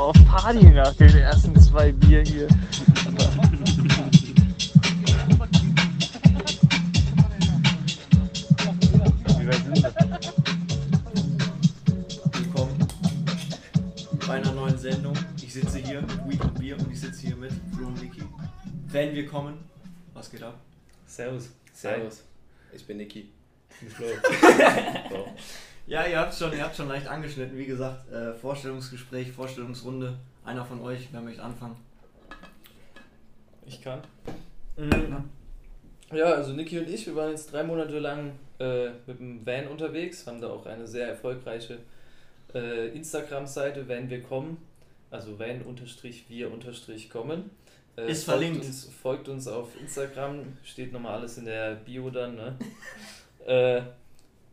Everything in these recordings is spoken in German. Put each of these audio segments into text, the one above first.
auf Party nach den ersten zwei Bier hier. Wie weit sind wir? Willkommen bei einer neuen Sendung. Ich sitze hier mit Weed und Bier und ich sitze hier mit Flo und Niki. Wenn wir kommen, was geht ab? Servus. Servus, ich bin Niki. Flo. Ja, ihr habt schon, ihr habt schon leicht angeschnitten. Wie gesagt, äh, Vorstellungsgespräch, Vorstellungsrunde. Einer von euch, wer möchte anfangen? Ich kann. Mhm. Ja, also Niki und ich, wir waren jetzt drei Monate lang äh, mit dem Van unterwegs, haben da auch eine sehr erfolgreiche äh, Instagram-Seite, Van wir kommen, also van-wir-kommen. Äh, Ist verlinkt. Uns, folgt uns auf Instagram, steht nochmal alles in der Bio dann, ne? äh,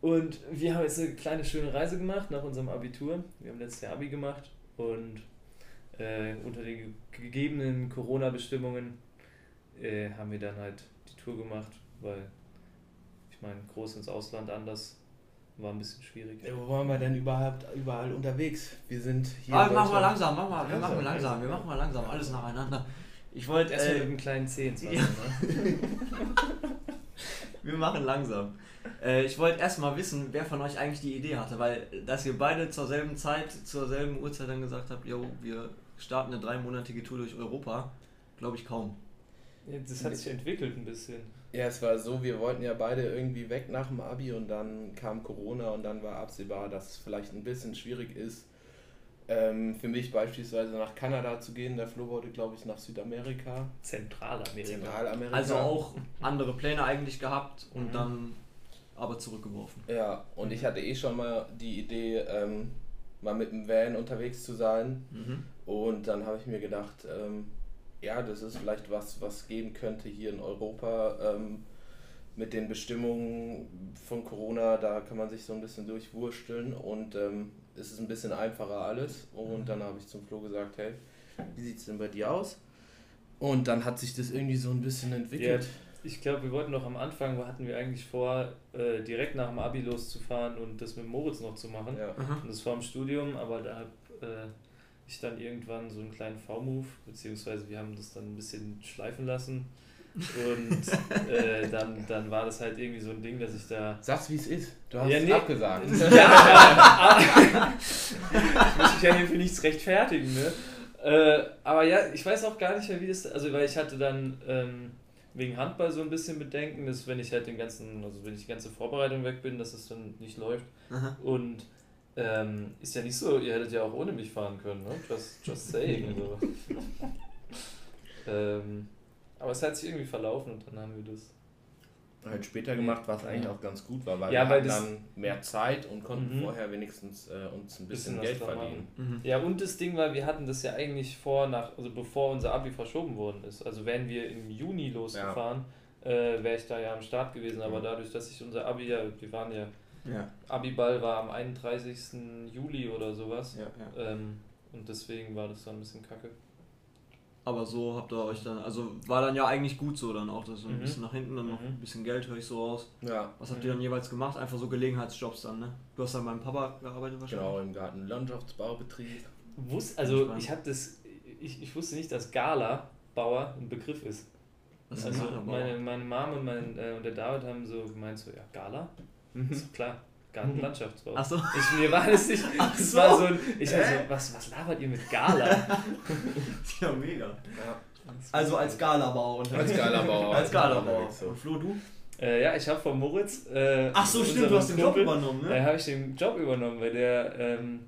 und wir haben jetzt eine kleine schöne Reise gemacht nach unserem Abitur. Wir haben letztes Jahr Abi gemacht und äh, unter den ge- gegebenen Corona-Bestimmungen äh, haben wir dann halt die Tour gemacht, weil ich meine, groß ins Ausland anders war ein bisschen schwierig. Ja, wo waren wir denn überhaupt überall unterwegs? Wir sind hier. Ah, in machen wir langsam, machen wir, wir Langsam, machen langsam. wir machen mal langsam, alles nacheinander. Ich wollte Erstmal äh, mit einem kleinen Zehen zwar, ja. ne? Wir machen langsam. Äh, ich wollte erstmal wissen, wer von euch eigentlich die Idee hatte, weil dass ihr beide zur selben Zeit, zur selben Uhrzeit dann gesagt habt, yo, wir starten eine dreimonatige Tour durch Europa, glaube ich kaum. Ja, Das hat sich entwickelt ein bisschen. Ja, es war so, wir wollten ja beide irgendwie weg nach dem Abi und dann kam Corona und dann war absehbar, dass es vielleicht ein bisschen schwierig ist, ähm, für mich beispielsweise nach Kanada zu gehen. Der Flo wollte, glaube ich, nach Südamerika, Zentralamerika. Zentralamerika. Also auch andere Pläne eigentlich gehabt und Mhm. dann aber zurückgeworfen. Ja, und ich hatte eh schon mal die Idee, ähm, mal mit dem Van unterwegs zu sein. Mhm. Und dann habe ich mir gedacht, ähm, ja, das ist vielleicht was, was gehen könnte hier in Europa ähm, mit den Bestimmungen von Corona. Da kann man sich so ein bisschen durchwursteln und ähm, es ist ein bisschen einfacher alles. Und dann habe ich zum Flo gesagt, hey, wie sieht es denn bei dir aus? Und dann hat sich das irgendwie so ein bisschen entwickelt. Ich glaube, wir wollten noch am Anfang, hatten wir eigentlich vor, äh, direkt nach dem Abi loszufahren und das mit Moritz noch zu machen. Ja. Und das war im Studium, aber da habe äh, ich dann irgendwann so einen kleinen V-Move, beziehungsweise wir haben das dann ein bisschen schleifen lassen. Und äh, dann, dann war das halt irgendwie so ein Ding, dass ich da. Sag's wie es ist. Du hast Ja, es nee. abgesagt. Ja, ich muss mich ja hier für nichts rechtfertigen, ne? Äh, aber ja, ich weiß auch gar nicht mehr, wie das. Also, weil ich hatte dann ähm, wegen Handball so ein bisschen Bedenken, dass wenn ich halt den ganzen, also wenn ich die ganze Vorbereitung weg bin, dass es dann nicht läuft. Aha. Und ähm, ist ja nicht so, ihr hättet ja auch ohne mich fahren können, ne? Just, just saying. So. ähm, aber es hat sich irgendwie verlaufen und dann haben wir das. halt später gemacht, was eigentlich auch ganz gut war, weil Ja, wir weil dann mehr Zeit und konnten Mhm. vorher wenigstens äh, uns ein bisschen, Bisschen was Geld verdienen. Mhm. Ja, und das Ding war, wir hatten das ja eigentlich vor, nach, also bevor unser Abi verschoben worden ist. Also wären wir im Juni losgefahren, äh, wäre ich da ja am Start gewesen. Aber Mhm. dadurch, dass ich unser Abi ja, wir waren ja, Ja, Abiball war am 31. Juli oder sowas. ja, ja. Ähm, und deswegen war das dann ein bisschen kacke. Aber so habt ihr euch dann, also war dann ja eigentlich gut so dann auch, dass so ein Mhm. bisschen nach hinten, dann noch Mhm. ein bisschen Geld höre ich so aus. Ja, Was habt ihr dann jeweils gemacht? Einfach so Gelegenheitsjobs dann, ne? Du hast dann beim Papa gearbeitet wahrscheinlich? genau, im Garten Landschaftsbaubetrieb. Wus also ich habe das, ich, ich wusste nicht, dass Gala Bauer ein Begriff ist. Was ist Also Gartenbauer? meine, meine Mama und, mein, äh, und der David haben so gemeint, so ja, Gala? Mhm. Ist doch klar, Gartenlandschaftsbau. Achso. Ich, mir war das nicht. Ach Das so. war so ein. Ich also, was, was labert ihr mit Gala? Ja, mega. Ja, Also als Galabauer unterwegs. als Galabauer. als Galabauer. unterwegs, so. Und Flo, du? Äh, ja, ich habe von Moritz. Äh, Ach so, stimmt, du hast den Job übernommen, ne? Äh, habe ich den Job übernommen, weil der ähm,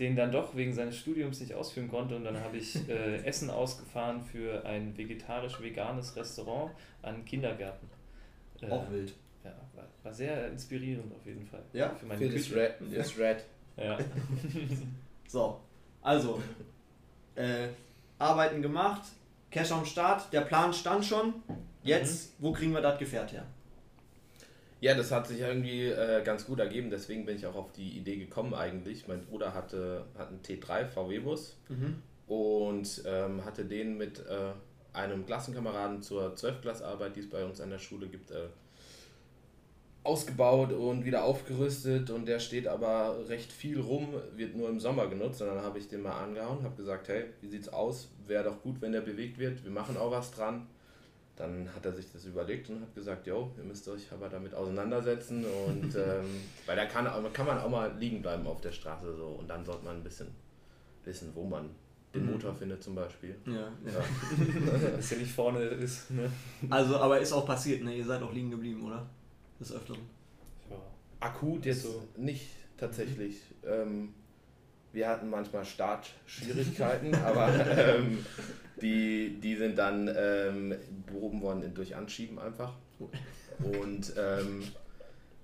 den dann doch wegen seines Studiums nicht ausführen konnte. Und dann habe ich äh, Essen ausgefahren für ein vegetarisch-veganes Restaurant an Kindergärten. Äh, Auch wild. Ja, war, war sehr inspirierend auf jeden Fall. Ja? Für meine Für das. Red, das Red. Ja. So, also, äh, Arbeiten gemacht, Cash am Start, der Plan stand schon. Jetzt, wo kriegen wir das Gefährt her? Ja, das hat sich irgendwie äh, ganz gut ergeben, deswegen bin ich auch auf die Idee gekommen eigentlich. Mein Bruder hatte, hat einen T3 VW-Bus Mhm. und ähm, hatte den mit äh, einem Klassenkameraden zur 12-Klassarbeit, die es bei uns an der Schule gibt, äh, ausgebaut und wieder aufgerüstet und der steht aber recht viel rum, wird nur im Sommer genutzt. Und dann habe ich den mal angehauen, habe gesagt, hey, wie sieht's aus? Wäre doch gut, wenn der bewegt wird. Wir machen auch was dran. Dann hat er sich das überlegt und hat gesagt, jo, ihr müsst euch aber damit auseinandersetzen und ähm, weil da kann, kann man auch mal liegen bleiben auf der Straße so und dann sollte man ein bisschen wissen, wo man den Mhm. Motor findet zum Beispiel. Ja, ja. Ja. Dass der nicht vorne ist. Ne? Also, aber ist auch passiert, ne? Ihr seid auch liegen geblieben, oder? Des Öfteren. Ja. Akut jetzt So. nicht tatsächlich. Ähm, wir hatten manchmal Startschwierigkeiten, aber ähm, die, die sind dann ähm, behoben worden durch Anschieben einfach. Und ähm,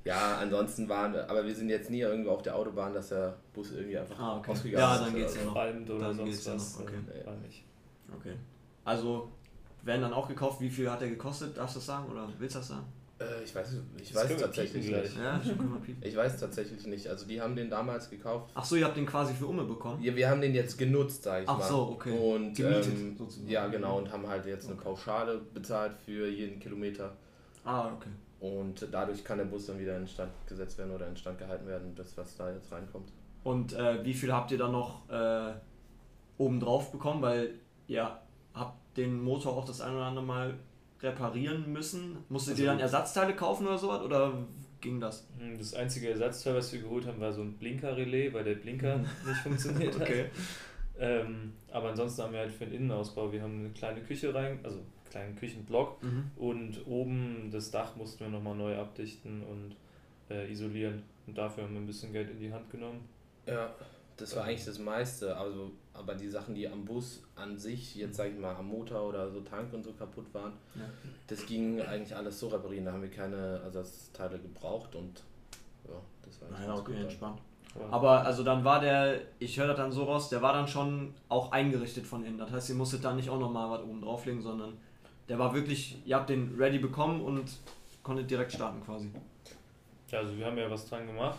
ja, ansonsten waren wir, aber wir sind jetzt nie irgendwo auf der Autobahn, dass der Bus irgendwie einfach Ah, okay. ausgegangen Ja, ist. dann oder geht's ja noch. Oder Dann sonst geht's ja noch, okay. äh, nicht. Okay. Also, werden dann auch gekauft. Wie viel hat der gekostet? Darfst du das sagen? Oder willst du das sagen? Äh, ich weiß, ich Das weiß tatsächlich nicht. Ja. Ich weiß tatsächlich nicht. Also die haben den damals gekauft. Ach so, ihr habt den quasi für Umme bekommen? Wir, wir haben den jetzt genutzt, sag ich Ach mal. so, okay. Und Gemietet, ähm, sozusagen. ja, genau, und haben halt jetzt eine Okay. Pauschale bezahlt für jeden Kilometer. Ah, okay. Und dadurch kann der Bus dann wieder instand gesetzt werden oder instand gehalten werden, das was da jetzt reinkommt. Und äh, wie viel habt ihr dann noch äh, obendrauf bekommen? Weil ihr habt den Motor auch das ein oder andere Mal reparieren müssen. Musstet Also- ihr dann Ersatzteile kaufen oder sowas? Oder ging das? Hm, Das einzige Ersatzteil, was wir geholt haben, war so ein Blinker-Relais, weil der Blinker nicht funktioniert hat. Ähm, aber ansonsten haben wir halt für den Innenausbau, wir haben eine kleine Küche rein, also einen kleinen Küchenblock Mhm. und oben das Dach mussten wir nochmal neu abdichten und äh, isolieren. Und dafür haben wir ein bisschen Geld in die Hand genommen. Ja, das war eigentlich das meiste. Also, aber die Sachen, die am Bus an sich, jetzt sag ich mal am Motor oder so Tank und so kaputt waren, Ja. das ging eigentlich alles so reparieren. Da haben wir keine Ersatzteile gebraucht und ja, das war eigentlich Naja, ganz okay, entspannt. Aber Aber also dann war der, ich höre das dann so raus, der war dann schon auch eingerichtet von innen. Das heißt, ihr musstet da nicht auch nochmal was oben drauflegen, sondern der war wirklich, ihr habt den ready bekommen und konntet direkt starten quasi. ja, also wir haben ja was dran gemacht.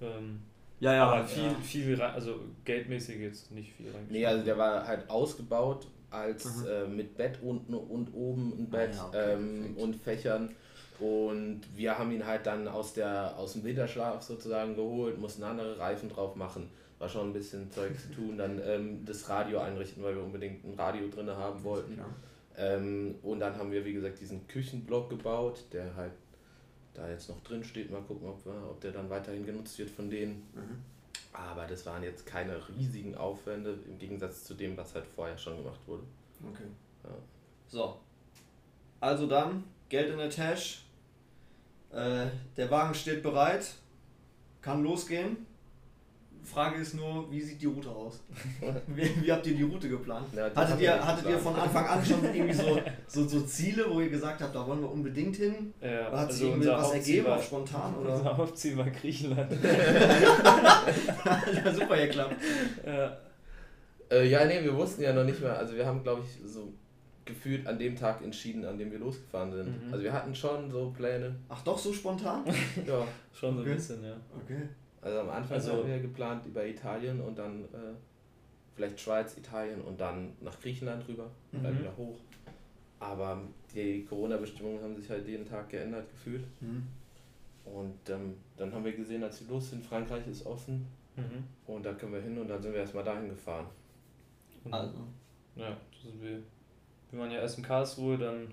Ähm, Ja, ja, aber viel, ja. viel, rein- also geldmäßig jetzt nicht viel rein. Nee, also der war halt ausgebaut als Mhm. äh, mit Bett unten und oben ein Ah, Bett ja, okay, ähm, und Fächern. Und wir haben ihn halt dann aus, der, aus dem Winterschlaf sozusagen geholt, mussten andere Reifen drauf machen. War schon ein bisschen Zeug zu tun. Dann ähm, das Radio einrichten, weil wir unbedingt ein Radio drin haben wollten. Ähm, und dann haben wir, wie gesagt, diesen Küchenblock gebaut, der halt da jetzt noch drin steht. Mal gucken, ob, ob der dann weiterhin genutzt wird von denen. Mhm. Aber das waren jetzt keine riesigen Aufwände im Gegensatz zu dem, was halt vorher schon gemacht wurde. Okay. Ja. So. Also dann, Geld in der Tasche. Äh, der Wagen steht bereit. Kann losgehen. Frage ist nur, wie sieht die Route aus? wie, wie habt ihr die Route geplant? Ja, die hattet ihr, hattet ihr geplant. von Anfang an schon irgendwie so, so, so Ziele, wo ihr gesagt habt, da wollen wir unbedingt hin? Ja, Oder hat sich also irgendwie unser was Hauptziel ergeben, war, auch spontan? Oder? unser Hauptziel war Griechenland. ja, super geklappt. ja. Äh, ja, nee, wir wussten ja noch nicht mehr. Also wir haben, glaube ich, so gefühlt an dem Tag entschieden, an dem wir losgefahren sind. Mhm. Also wir hatten schon so Pläne. Ach doch, so spontan? Ja. Schon so Okay. ein bisschen, ja. Okay. Also am Anfang Also- haben wir geplant über Italien und dann äh, vielleicht Schweiz, Italien und dann nach Griechenland rüber, Mhm. dann wieder hoch. Aber die Corona-Bestimmungen haben sich halt jeden Tag geändert gefühlt. Mhm. Und ähm, dann haben wir gesehen, als wir los sind, Frankreich ist offen Mhm. und da können wir hin und dann sind wir erstmal dahin gefahren. Und, Also. Ja, das sind wir. Wir waren ja erst in Karlsruhe, dann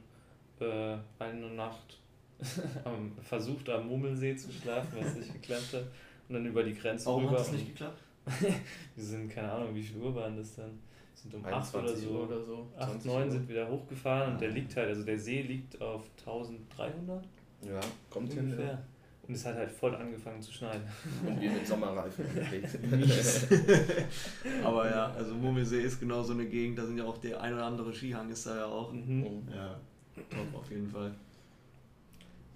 äh, eine Nacht versucht am Mummelsee zu schlafen, was nicht geklappt hat. Und dann über die Grenze Warum rüber. hat das nicht geklappt? wir sind, keine Ahnung, wie viel Uhr waren das dann? Wir sind um 8 oder 21 so. Uhr oder so. 8, 20 9 Uhr. sind wieder hochgefahren und der Ah. liegt halt, also der See liegt auf 1300 Ja, kommt hin. ungefähr. Ja. Und es hat halt voll angefangen zu schneien. Und wir mit Sommerreifen unterwegs. Aber ja, also Mummelsee ist genau so eine Gegend, da sind ja auch der ein oder andere Skihang ist da ja auch. Mhm. Ja, top auf jeden Fall.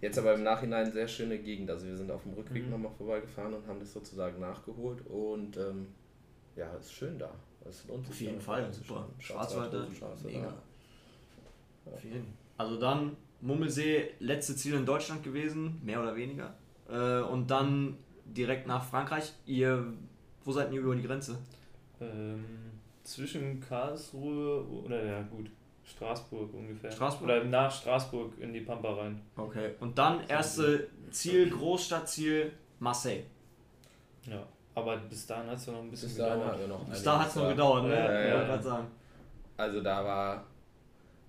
Jetzt aber im Nachhinein sehr schöne Gegend. Also wir sind auf dem Rückweg Mhm. nochmal vorbeigefahren und haben das sozusagen nachgeholt. Und ähm, ja, ist schön da. Es lohnt sich Auf jeden Fall, super. Schwarzwälder. mega. Auf jeden. Also dann Mummelsee, letzte Ziel in Deutschland gewesen, mehr oder weniger. Äh, und dann direkt nach Frankreich. Ihr, wo seid ihr über die Grenze? Ähm, zwischen Karlsruhe oder ja gut, Straßburg ungefähr. Straßburg? Oder nach Straßburg in die Pampa rein. Okay. Und dann erste Ziel, Großstadtziel, Marseille. Ja, aber bis dahin hat es ja noch ein bisschen Bis dahin gedauert. wir noch Bis da hat es noch gedauert, ne? Ja, ja, ja. gerade sagen. Also da war,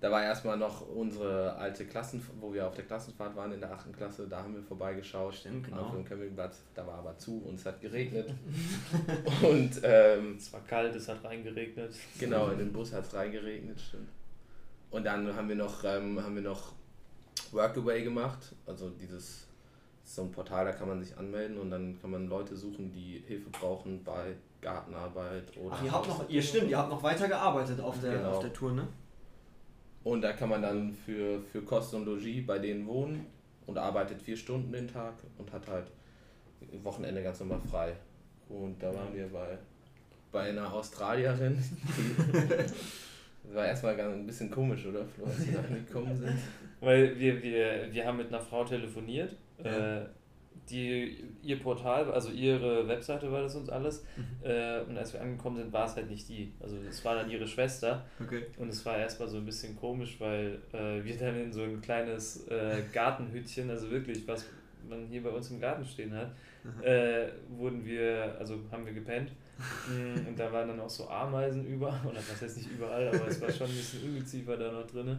da war erstmal noch unsere alte Klassen, wo wir auf der Klassenfahrt waren in der 8. Klasse, da haben wir vorbeigeschaut. Stimmt, genau. Auf dem Campingplatz, da war aber zu und es hat geregnet. und ähm, Es war kalt, es hat reingeregnet. genau, in den Bus hat es reingeregnet, stimmt. Und dann haben wir noch, ähm, haben wir noch Workaway gemacht, also dieses so ein Portal, da kann man sich anmelden und dann kann man Leute suchen, die Hilfe brauchen bei Gartenarbeit oder Ach, ihr habt noch, ihr stimmt, ihr habt noch weiter gearbeitet auf der, Genau. auf der Tour, ne? Und da kann man dann für, für Kost und Logis bei denen wohnen und arbeitet vier Stunden den Tag und hat halt Wochenende ganz normal frei. Und da waren wir bei, bei einer Australierin. War erstmal ganz ein bisschen komisch, oder Flo, als wir da angekommen sind. Weil wir, wir, wir haben mit einer Frau telefoniert, Ja. äh, die ihr Portal, also ihre Webseite war das uns alles. Äh, und als wir angekommen sind, war es halt nicht die. Also es war dann ihre Schwester. Okay. Und es war erstmal so ein bisschen komisch, weil äh, wir dann in so ein kleines äh, Gartenhütchen, also wirklich, was man hier bei uns im Garten stehen hat, äh, wurden wir, also haben wir gepennt. Mm, Und da waren dann auch so Ameisen über, oder was heißt nicht überall, aber es war schon ein bisschen Ungeziefer da noch drin.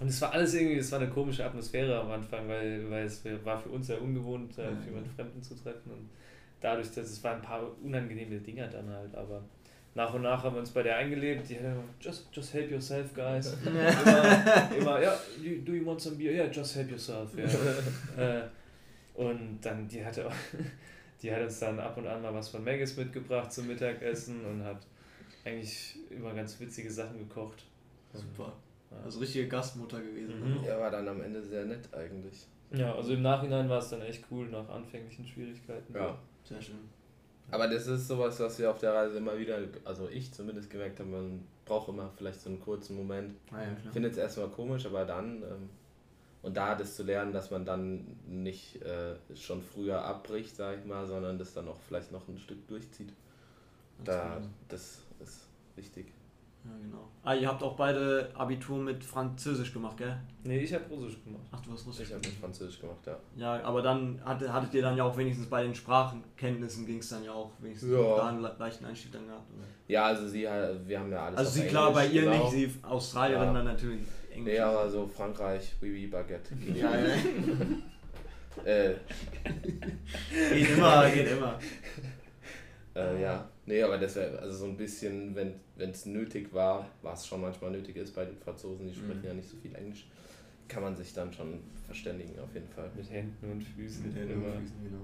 Und es war alles irgendwie, es war eine komische Atmosphäre am Anfang, weil, weil es war für uns sehr ungewohnt, äh, Ja, für jemanden Fremden zu treffen. Und dadurch, dass es waren ein paar unangenehme Dinger dann halt, aber nach und nach haben wir uns bei der eingelebt. Die, äh, just, just help yourself, guys. immer, immer, ja, you, do you want some beer? Yeah, just help yourself. Ja. äh, und dann, die hatte auch, die hat uns dann ab und an mal was von Maggis mitgebracht zum Mittagessen und hat eigentlich immer ganz witzige Sachen gekocht. Super. Ja. Also richtige Gastmutter gewesen. Mhm. Ja, war dann am Ende sehr nett eigentlich. Ja, also im Nachhinein war es dann echt cool nach anfänglichen Schwierigkeiten. Ja. Sehr schön. Aber das ist sowas, was wir auf der Reise immer wieder, also ich zumindest gemerkt habe, man braucht immer vielleicht so einen kurzen Moment. Ah, ja, klar. findet es erstmal komisch, aber dann, ähm, und da das zu lernen, dass man dann nicht äh, schon früher abbricht, sag ich mal, sondern das dann auch vielleicht noch ein Stück durchzieht. Da, das ist wichtig. Ja, genau. Ah, ihr habt auch beide Abitur mit Französisch gemacht, gell? Nee, ich habe Russisch gemacht. Ach, du hast Russisch Ich habe mit Französisch gemacht, ja. Ja, aber dann hatte, hattet ihr dann ja auch wenigstens bei den Sprachenkenntnissen ging es dann ja auch wenigstens Ja. da einen le- leichten Einstieg dann gehabt. Oder? Ja, also sie, halt- wir haben ja alles Also auf sie klar, bei ihr genau. nicht, sie Australierin Ja. dann natürlich Englisch. Nee, aber so Frankreich, oui, oui, Baguette. ja, ja. äh, geht immer, geht immer. äh, ja. Nee, aber das wäre, also so ein bisschen, wenn es nötig war, was schon manchmal nötig ist bei den Franzosen, die sprechen Mhm. ja nicht so viel Englisch, kann man sich dann schon verständigen auf jeden Fall. Mit Händen und Füßen. Mit Händen immer. und Füßen, genau.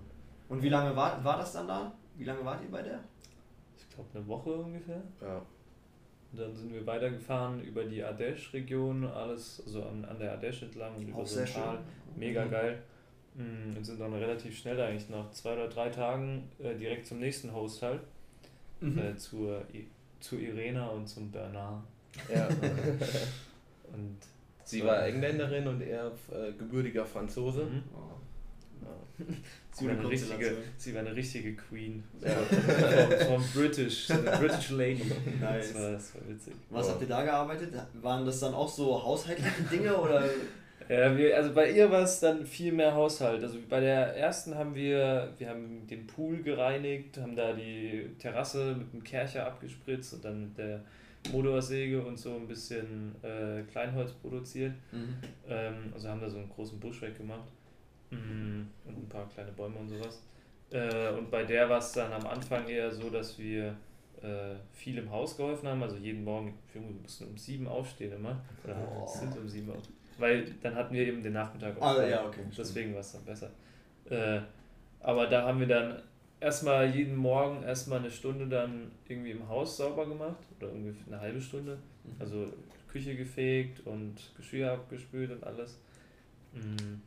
Und wie lange war, war das dann da? Wie lange wart ihr bei der? Ich glaube eine Woche ungefähr. Ja. Dann sind wir weitergefahren über die Ardèche-Region, alles, also an, an der Ardèche entlang und über Auch so sehr ein schön. Tal. Mega Mhm. geil. Mm, Und sind dann relativ schnell eigentlich nach zwei oder drei Tagen äh, direkt zum nächsten Host halt, Mhm. äh, zur, zu Irena und zum Bernard. ja. Und Sie war Engländerin und er äh, gebürtiger Franzose. Mhm. Oh. Ja. Sie, war eine richtige, sie war eine richtige Queen. Ja. Vom, British, so eine British Lady. Nice. Das war, das war witzig. Was Ja. habt ihr da gearbeitet? Waren das dann auch so haushaltliche Dinge oder? Ja, wir, also bei ihr war es dann viel mehr Haushalt. Also bei der ersten haben wir, wir haben den Pool gereinigt, haben da die Terrasse mit dem Kercher abgespritzt und dann mit der Motorsäge und so ein bisschen äh, Kleinholz produziert. Ähm, also haben da so einen großen Busch weggemacht. Mm, Und ein paar kleine Bäume und sowas. Äh, und bei der war es dann am Anfang eher so, dass wir äh, viel im Haus geholfen haben. Also jeden Morgen, wir mussten um sieben aufstehen immer. Oder Boah. sind um sieben auf. Weil dann hatten wir eben den Nachmittag Ah, frei. ja, okay, Deswegen war es dann besser. Äh, aber da haben wir dann erstmal jeden Morgen erstmal eine Stunde dann irgendwie im Haus sauber gemacht. Oder ungefähr eine halbe Stunde. Also Küche gefegt und Geschirr abgespült und alles. Mm.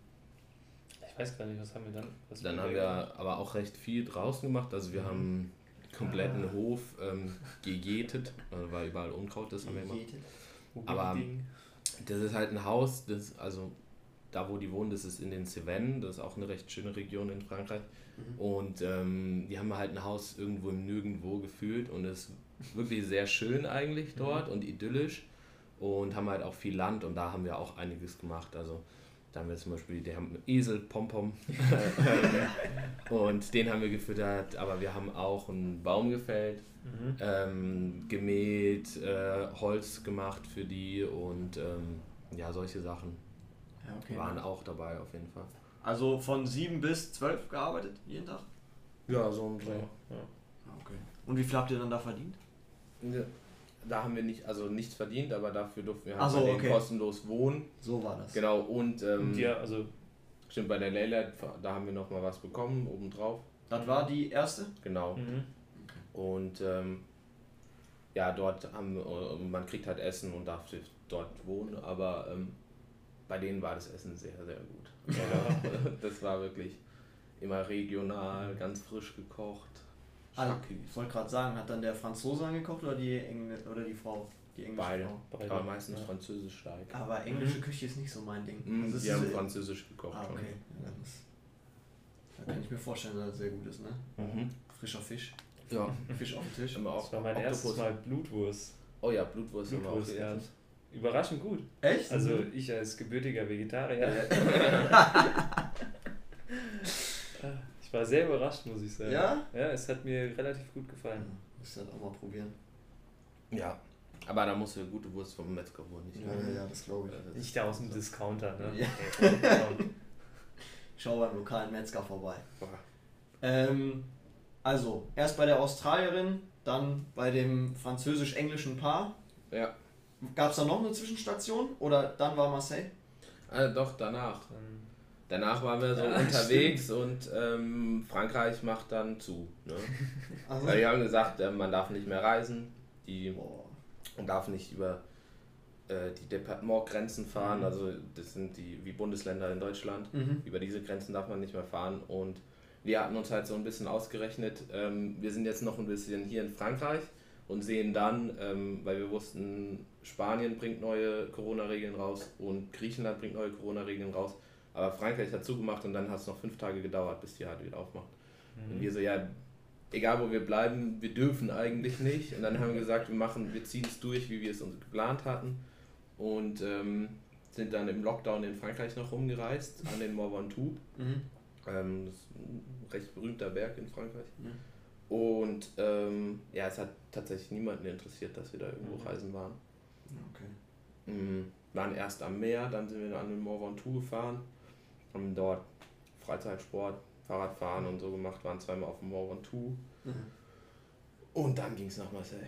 Ich weiß gar nicht, was haben wir dann? Was Dann haben wir aber auch recht viel draußen gemacht. Also wir haben kompletten Ah. Hof ähm, gegätet, also weil überall Unkraut ist, haben wir gemacht. aber-. Das ist halt ein Haus, das, also da wo die wohnen, das ist in den Cevennes, das ist auch eine recht schöne Region in Frankreich. Mhm. Und ähm, die haben halt ein Haus irgendwo im Nirgendwo gefühlt und es ist wirklich sehr schön eigentlich dort und idyllisch und haben halt auch viel Land und da haben wir auch einiges gemacht. Also Da haben wir zum Beispiel, die haben einen Esel, Pompom. und den haben wir gefüttert, aber wir haben auch einen Baum gefällt, Mhm. ähm, gemäht, äh, Holz gemacht für die und ähm, ja, solche Sachen Ja, okay. waren auch dabei auf jeden Fall. Also von 7 bis 12 gearbeitet, jeden Tag? Ja, so ein So, ja. Okay. Und wie viel habt ihr dann da verdient? Ja, Da haben wir nicht, also nichts verdient, aber dafür durften wir halt so, bei denen okay. kostenlos wohnen. So war das. Genau, und ähm, Und ja, also stimmt, bei der Leila, da haben wir nochmal was bekommen, obendrauf. Das war die erste? Genau. mhm. Und ähm, ja, dort haben äh, man kriegt halt Essen und darf sich dort wohnen, aber ähm, bei denen war das Essen sehr, sehr gut. Ja. das war wirklich immer regional, ganz frisch gekocht. Also, ich wollte gerade sagen, hat dann der Franzose angekocht oder die Engl oder die Frau? Die englische Beide. Frau. Beide. Aber meistens Ja. französisch stark. Aber englische Küche ist nicht so mein Ding. Mhm, Also die ist haben so- französisch gekocht Ah, schon. okay. Ja, das, da kann ich mir vorstellen, dass das sehr gut ist, ne? Mhm. Frischer Fisch. Ja, Fisch auf dem Tisch. immer auch Das war mein Oktopus. erstes Mal Blutwurst. Oh ja, Blutwurst, haben wir auch Blutwurst, ja. Überraschend gut. Echt? Also ich als gebürtiger Vegetarier. Ich war sehr überrascht, muss ich sagen. Ja? Ja, es hat mir relativ gut gefallen. Muss das auch mal probieren. Ja, aber da musst du eine gute Wurst vom Metzger holen. Nicht Ja, ja, ja, das glaube ich. Äh, Nicht aus dem Discounter, ne? Ja. Ja. Schau beim lokalen Metzger vorbei. Ähm, also, erst bei der Australierin, dann bei dem französisch-englischen Paar. Ja, Gab es da noch eine Zwischenstation? Oder dann war Marseille? also doch, danach. Dann- Danach waren wir so Ja, unterwegs und ähm, Frankreich macht dann zu. Ne? Also, Weil die haben gesagt, äh, man darf nicht mehr reisen, die, man darf nicht über äh, die Departementgrenzen fahren, Mhm. also das sind die wie Bundesländer in Deutschland. Mhm. Über diese Grenzen darf man nicht mehr fahren und wir hatten uns halt so ein bisschen ausgerechnet, ähm, wir sind jetzt noch ein bisschen hier in Frankreich und sehen dann, ähm, weil wir wussten, Spanien bringt neue Corona-Regeln raus und Griechenland bringt neue Corona-Regeln raus, aber Frankreich hat zugemacht und dann hat es noch fünf Tage gedauert, bis die halt wieder aufmachen. Und wir so, ja, egal wo wir bleiben, wir dürfen eigentlich nicht. Und dann haben wir gesagt, wir machen, wir ziehen es durch, wie wir es uns geplant hatten. Und ähm, sind dann im Lockdown in Frankreich noch rumgereist, an den Mont Ventoux. Mhm. Ähm, das ist ein recht berühmter Berg in Frankreich. Ja. Und ähm, ja, es hat tatsächlich niemanden interessiert, dass wir da irgendwo Mhm. reisen waren. Okay. Mhm. Waren erst am Meer, dann sind wir an den Mont Ventoux gefahren, haben dort Freizeitsport, Fahrradfahren und so gemacht, waren zweimal auf dem Mont Ventoux. Mhm. Und dann ging es nach Marseille.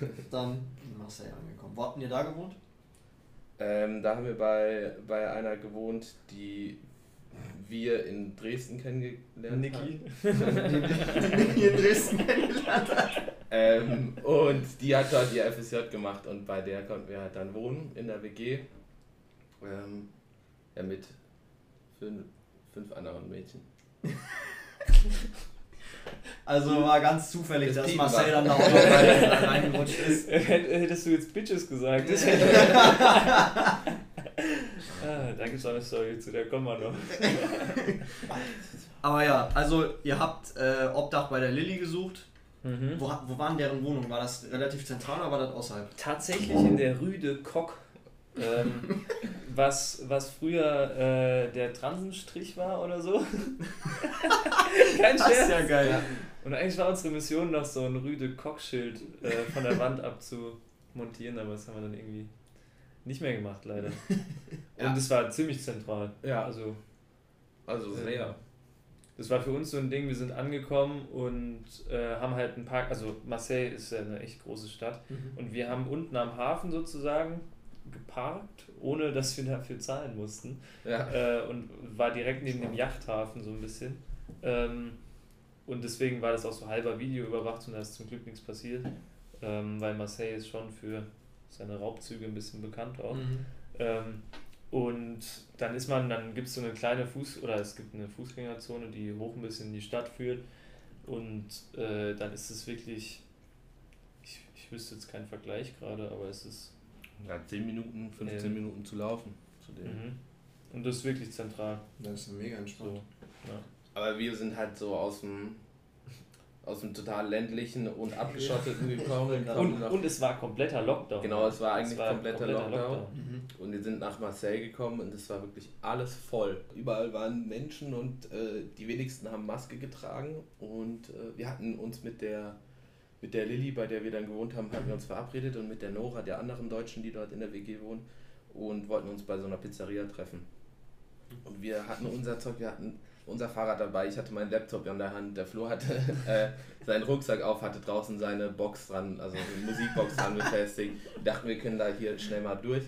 Dann in Marseille angekommen. Wo habt ihr da gewohnt? Ähm, da haben wir bei, bei einer gewohnt, die wir in Dresden kennengelernt Niki. haben. die in Dresden kennengelernt hat. Ähm, und die hat dort ihr FSJ gemacht und bei der konnten wir halt dann wohnen in der WG. Ähm, ja, mit fünf, fünf anderen Mädchen. Also war ganz zufällig, Das dass Piepen Marcel war- dann da auch noch rein- reingerutscht ist. Hättest du jetzt Bitches gesagt. Ah, da gibt es auch eine Story zu, der kommen wir noch. Aber ja, also ihr habt äh, Obdach bei der Lilly gesucht. Mhm. Wo, wo waren deren Wohnungen? War das relativ zentral oder war das außerhalb? Tatsächlich in der Rue de Coq, ähm, was, was früher äh, der Transenstrich war oder so. Kein Scherz. geil. Und eigentlich war unsere Mission noch so ein Rue de Coq-Schild äh, von der Wand abzumontieren, aber das haben wir dann irgendwie nicht mehr gemacht, leider. Ja. Und es war ziemlich zentral. Ja. Also Also sehr. Das war für uns so ein Ding, wir sind angekommen und äh, haben halt einen Park, also Marseille ist ja eine echt große Stadt Mhm. und wir haben unten am Hafen sozusagen geparkt, ohne dass wir dafür zahlen mussten Ja. äh, und war direkt neben dem Yachthafen so ein bisschen. Ähm, und deswegen war das auch so halber Video überwacht und da ist zum Glück nichts passiert, ähm, weil Marseille ist schon für seine Raubzüge ein bisschen bekannt auch. Mhm. Ähm, und dann ist man, dann gibt es so eine kleine Fuß- oder es gibt eine Fußgängerzone, die hoch ein bisschen in die Stadt führt. Und äh, dann ist es wirklich, ich, ich wüsste jetzt keinen Vergleich gerade, aber es ist. Ja 10 Minuten, 15 Ähm. Minuten zu laufen. Zu dem. Mhm. Und das ist wirklich zentral. Das ist mega So. entspannt. Ja. Aber wir sind halt so aus dem, aus dem total ländlichen und abgeschotteten gekommen. Und, und es war kompletter Lockdown. Genau, es war eigentlich kompletter Lockdown. Mhm. Und wir sind nach Marseille gekommen und es war wirklich alles voll. Überall waren Menschen und äh, die wenigsten haben Maske getragen. Und äh, wir hatten uns mit der, mit der Lilly, bei der wir dann gewohnt haben, hatten wir uns verabredet und mit der Nora, der anderen Deutschen, die dort in der WG wohnen, und wollten uns bei so einer Pizzeria treffen. Und wir hatten unser Zeug, wir hatten unser Fahrrad dabei, ich hatte meinen Laptop in der Hand, der Flo hatte äh, seinen Rucksack auf, hatte draußen seine Box dran, also eine Musikbox dran befestigt. Dachten, wir können da hier schnell mal durch.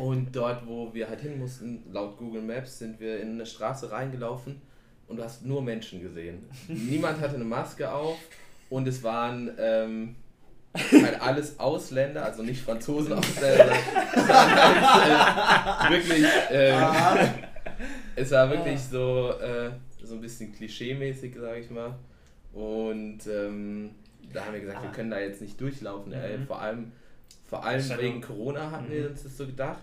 Und dort, wo wir halt hin mussten, laut Google Maps, sind wir in eine Straße reingelaufen und du hast nur Menschen gesehen. Niemand hatte eine Maske auf und es waren ähm, halt alles Ausländer, also nicht Franzosen Ausländer, halt, äh, wirklich, äh, es war wirklich so, äh, so ein bisschen klischee-mäßig, sag ich mal. Und ähm, da haben wir gesagt, wir können da jetzt nicht durchlaufen, ey. Mhm. vor allem, vor allem wegen Corona hatten wir Mhm. uns das so gedacht.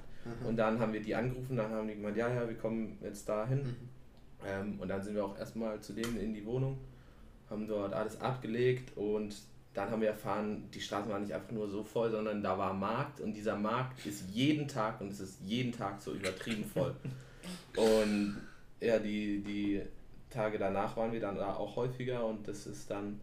Und dann haben wir die angerufen, dann haben die gemeint, ja, ja, wir kommen jetzt dahin. Mhm. Ähm, und dann sind wir auch erstmal zu denen in die Wohnung, haben dort alles abgelegt und dann haben wir erfahren, die Straßen waren nicht einfach nur so voll, sondern da war Markt und dieser Markt ist jeden Tag und es ist jeden Tag so übertrieben voll. und ja, die, die Tage danach waren wir dann da auch häufiger und das ist dann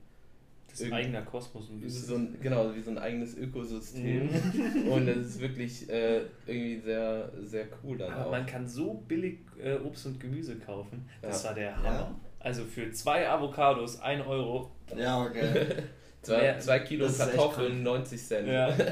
Das ist ein eigener Kosmos ein wie bisschen. so ein, genau, wie so ein eigenes Ökosystem. Mhm. Und es ist wirklich äh, irgendwie sehr, sehr cool dann Aber auch. man kann so billig äh, Obst und Gemüse kaufen. Das Ja. war der Hammer. Also für zwei Avocados, 1 Euro. Ja, okay. Zwei, zwei Kilo Kartoffeln, krank. 90 Cent.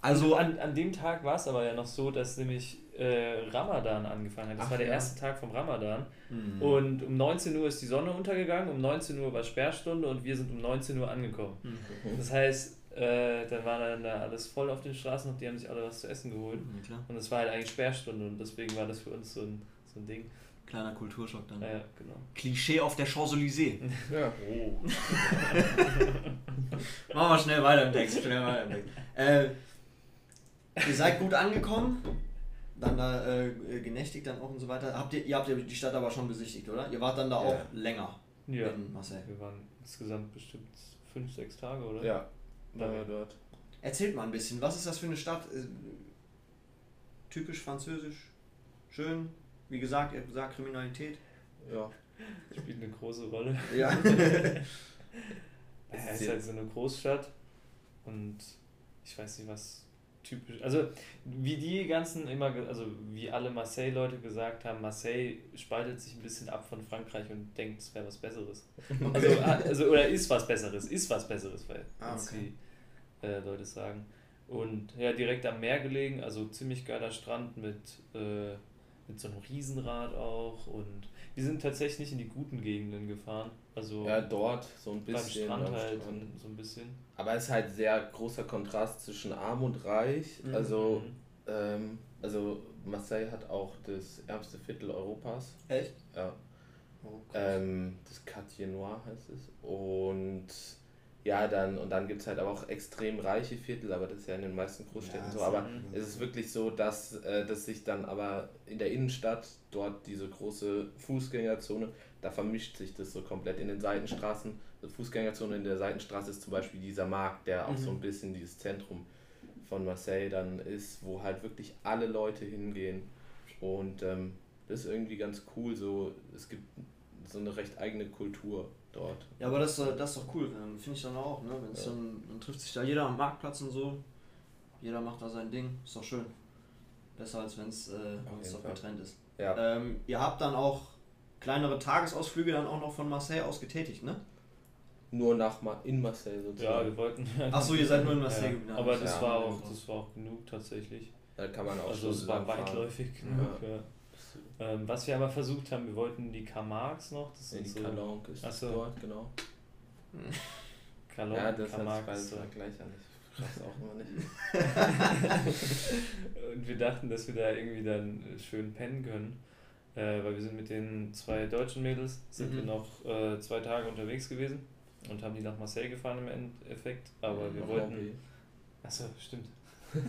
Also, an, an dem Tag war es aber ja noch so, dass nämlich äh, Ramadan angefangen hat. Das Ach war der ja. erste Tag vom Ramadan. Mhm. Und um 19 Uhr ist die Sonne untergegangen, um 19 Uhr war Sperrstunde und wir sind um 19 Uhr angekommen. Mhm. Das heißt, äh, dann war dann da alles voll auf den Straßen und die haben sich alle was zu essen geholt. Ja, klar. Und es war halt eigentlich Sperrstunde und deswegen war das für uns so ein, so ein Ding. Kleiner Kulturschock dann. Ja, ja, genau. Klischee auf der Champs-Élysées. Ja. Oh. Machen wir schnell weiter im Text. Schnell weiter im Text. Äh, ihr seid gut angekommen, dann da äh, genächtigt dann auch und so weiter. Habt ihr, ihr habt ja die Stadt aber schon besichtigt, oder? Ihr wart dann da Ja. auch länger Ja. in Marseille. Wir waren insgesamt bestimmt fünf, sechs Tage, oder? Ja, waren wir dort. Erzählt mal ein bisschen, was ist das für eine Stadt? Äh, Typisch französisch, schön, wie gesagt, ihr habt gesagt Kriminalität. Ja. Spielt eine große Rolle. Ja. Es ist halt so eine Großstadt und ich weiß nicht, was typisch. Also, wie die ganzen immer, also wie alle Marseille-Leute gesagt haben, Marseille spaltet sich ein bisschen ab von Frankreich und denkt, es wäre was Besseres. Also, ah, also, oder ist was Besseres, ist was Besseres, weil Ah, okay. die äh, Leute sagen. Und ja, direkt am Meer gelegen, also ziemlich geiler Strand mit, äh, mit so einem Riesenrad auch und wir sind tatsächlich nicht in die guten Gegenden gefahren. Also ja, dort so ein beim bisschen. Strand halt Strand. so ein bisschen. Aber es ist halt sehr großer Kontrast zwischen arm und reich. Mhm. Also, Mhm. ähm, also Marseille hat auch das ärmste Viertel Europas. Echt? Ja. Oh, Ähm, das Quartier Noir heißt es. Und ja, dann, und dann gibt es halt aber auch extrem reiche Viertel, aber das ist ja in den meisten Großstädten Ja, so. Aber es ist wirklich so, dass, äh, dass sich dann aber in der Innenstadt, dort diese große Fußgängerzone, da vermischt sich das so komplett in den Seitenstraßen. Die Fußgängerzone in der Seitenstraße ist zum Beispiel dieser Markt, der auch so Mhm. ein bisschen dieses Zentrum von Marseille dann ist, wo halt wirklich alle Leute hingehen. Und ähm, das ist irgendwie ganz cool. So, es gibt so eine recht eigene Kultur dort. Ja, aber das, ist doch- das ist doch cool, ähm, finde ich dann auch, ne? Wenn's Ja. dann, dann trifft sich da jeder am Marktplatz und so. Jeder macht da sein Ding, ist doch schön. Besser als wenn es äh, doch getrennt ist. Ja, Ähm, ihr habt dann auch kleinere Tagesausflüge dann auch noch von Marseille aus getätigt, ne? nur nach Ma in Marseille Ja, sozusagen. wir wollten. Ach so, ihr seid nur in Marseille ja, geblieben. Aber das Ja. war auch, das war auch genug tatsächlich. da kann man auch Also es war fahren. weitläufig genug. Ja. Ähm, was wir aber versucht haben, wir wollten die Camargues noch. Das Ja, sind die so Calanque ist Ach so. dort, genau. Calon, ja, das Camargues. beides so. gleich an. Ich schaff's auch immer nicht. Und wir dachten, dass wir da irgendwie dann schön pennen können. Äh, weil wir sind mit den zwei deutschen Mädels, sind Mhm. wir noch äh, zwei Tage unterwegs gewesen und haben die nach Marseille gefahren im Endeffekt. Aber wir Noch wollten. Hobby. Achso, stimmt. Das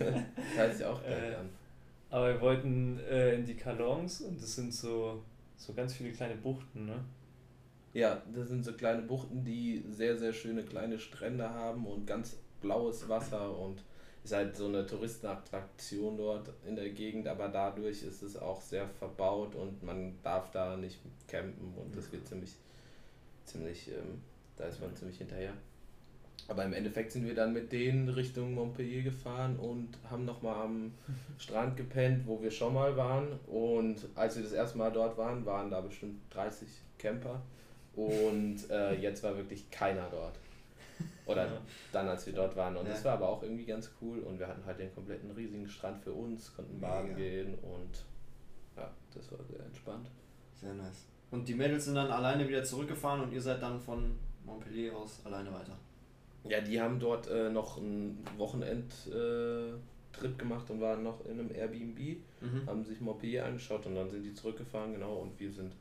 hört sich auch gleich Äh, an. Aber wir wollten äh, in die Calons und das sind so, so ganz viele kleine Buchten, ne? Ja, das sind so kleine Buchten, die sehr, sehr schöne kleine Strände haben und ganz blaues Wasser und ist halt so eine Touristenattraktion dort in der Gegend, aber dadurch ist es auch sehr verbaut und man darf da nicht campen und das wird ziemlich, ziemlich, ähm, da ist man ziemlich hinterher. Aber im Endeffekt sind wir dann mit denen Richtung Montpellier gefahren und haben nochmal am Strand gepennt, wo wir schon mal waren. Und als wir das erste Mal dort waren, waren da bestimmt 30 Camper. Und äh, jetzt war wirklich keiner dort. Oder Ja. dann, als wir dort waren. Und Ja. das war aber auch irgendwie ganz cool. Und wir hatten halt den kompletten riesigen Strand für uns, konnten baden Mega. gehen und ja, das war sehr entspannt. Sehr nice. Und die Mädels sind dann alleine wieder zurückgefahren und ihr seid dann von Montpellier aus alleine weiter. Ja, die haben dort äh, noch einen Wochenendtrip äh, Trip gemacht und waren noch in einem Airbnb, Mhm. haben sich Montpellier angeschaut und dann sind die zurückgefahren, genau, und wir sind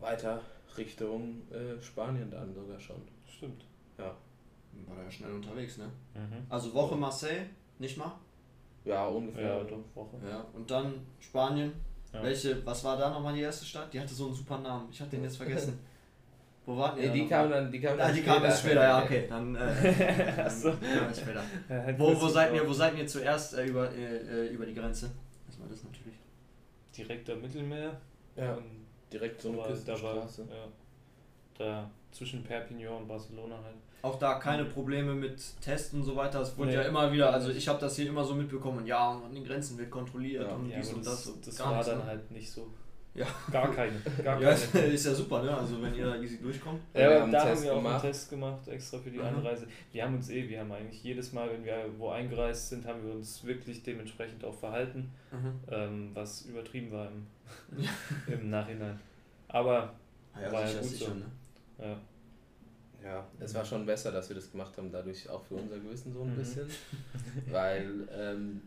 weiter Richtung äh, Spanien dann sogar schon. Stimmt. Ja, War ja schnell unterwegs, ne? Mhm. Also Woche Marseille, nicht mal? ja ungefähr. Ja, doch, Woche. Ja. Und dann Spanien. Ja. Welche, was war da nochmal die erste Stadt? Die hatte so einen super Namen. Ich hab den jetzt vergessen. Wo warten Nee, die noch kamen dann, die kamen Ah, dann die kamen erst später, ja, okay. Dann, äh, dann so. kamen erst später. Wo, wo, seid ihr, wo seid ihr zuerst äh, über, äh, äh, über die Grenze? Erstmal das natürlich. Direkt am Mittelmeer. Ja, Und direkt so eine war- da war, Küstenstraße. ja, da zwischen Perpignan und Barcelona halt. Auch da keine Probleme mit Testen und so weiter. Es wurde Nee. ja immer wieder, also ich habe das hier immer so mitbekommen. Und ja, und an den Grenzen wird kontrolliert Ja. und Ja, dies und das, das. und das war nichts, dann ne? halt nicht so. Ja. Gar keine. Gar Ja, keine. ist ja super, ne? Also wenn ihr da easy durchkommt. Ja, wir haben da einen haben Test wir auch gemacht. einen Test gemacht, extra für die Mhm. Anreise. Wir haben uns eh, wir haben eigentlich jedes Mal, wenn wir wo eingereist sind, haben wir uns wirklich dementsprechend auch verhalten, ähm, was übertrieben war im, im Nachhinein. Aber, ja, War ja gut sicher, so. ne? ja, Ja, es war schon besser, dass wir das gemacht haben, dadurch auch für unser Gewissen so ein Mhm. bisschen. Weil ähm,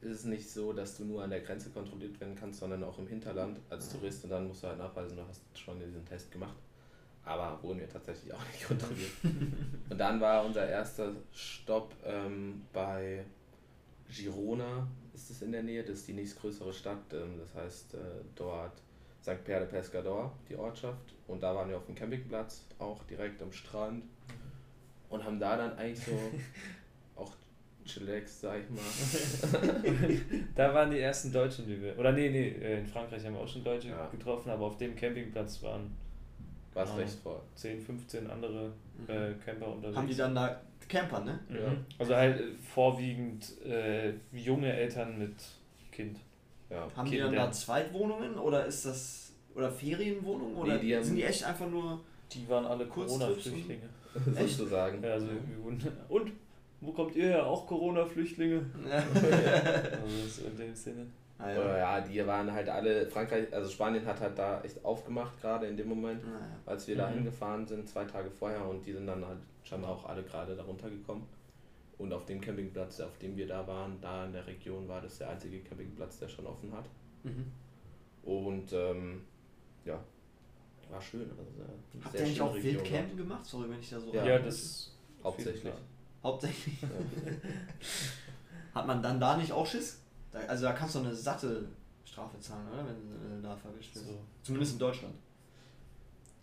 es ist nicht so, dass du nur an der Grenze kontrolliert werden kannst, sondern auch im Hinterland als Tourist und dann musst du halt nachweisen, du hast schon diesen Test gemacht. Aber wurden wir tatsächlich auch nicht kontrolliert. und dann war unser erster Stopp ähm, bei Girona, ist es in der Nähe, das ist die nächstgrößere Stadt, ähm, das heißt äh, dort St. Pierre de Pescador, die Ortschaft. Und da waren wir auf dem Campingplatz, auch direkt am Strand. Und haben da dann eigentlich so Chillax, sag ich mal. da waren die ersten Deutschen, die wir, oder nee, nee, äh, in Frankreich haben wir auch schon Deutsche Ja. getroffen, aber auf dem Campingplatz waren War es recht voll. 10, 15 andere Mhm. äh, Camper unterwegs. Haben die dann da Camper, ne? Mhm. Ja. Also halt äh, vorwiegend äh, junge Eltern mit Kind. Ja. Haben die dann Kinder. da Zweitwohnungen oder ist das oder Ferienwohnungen oder Nee, die haben- sind die echt einfach nur Die waren alle Corona-Flüchtlinge. Echt? sozusagen. Ja, also und wo kommt ihr her? Auch Corona-Flüchtlinge? also so in dem Sinne. ah, Ja. ja. ja, die waren halt alle, Frankreich, also Spanien hat halt da echt aufgemacht, gerade in dem Moment, Naja. als wir da Mhm. hingefahren sind, zwei Tage vorher und die sind dann halt scheinbar auch alle gerade darunter gekommen. Und auf dem Campingplatz, auf dem wir da waren, da in der Region, war das der einzige Campingplatz, der schon offen hat. Mhm. Und ähm, ja, war schön. Also Habt sehr ihr eigentlich schöne auch Region Wildcampen gemacht? Sorry, wenn ich da so Ja. Ja, das Hauptsächlich. Hauptsächlich. Hat man dann da nicht auch Schiss? Da, also da kannst du eine satte Strafe zahlen, oder? Wenn du da verwischt wirst. so. Zumindest in Deutschland.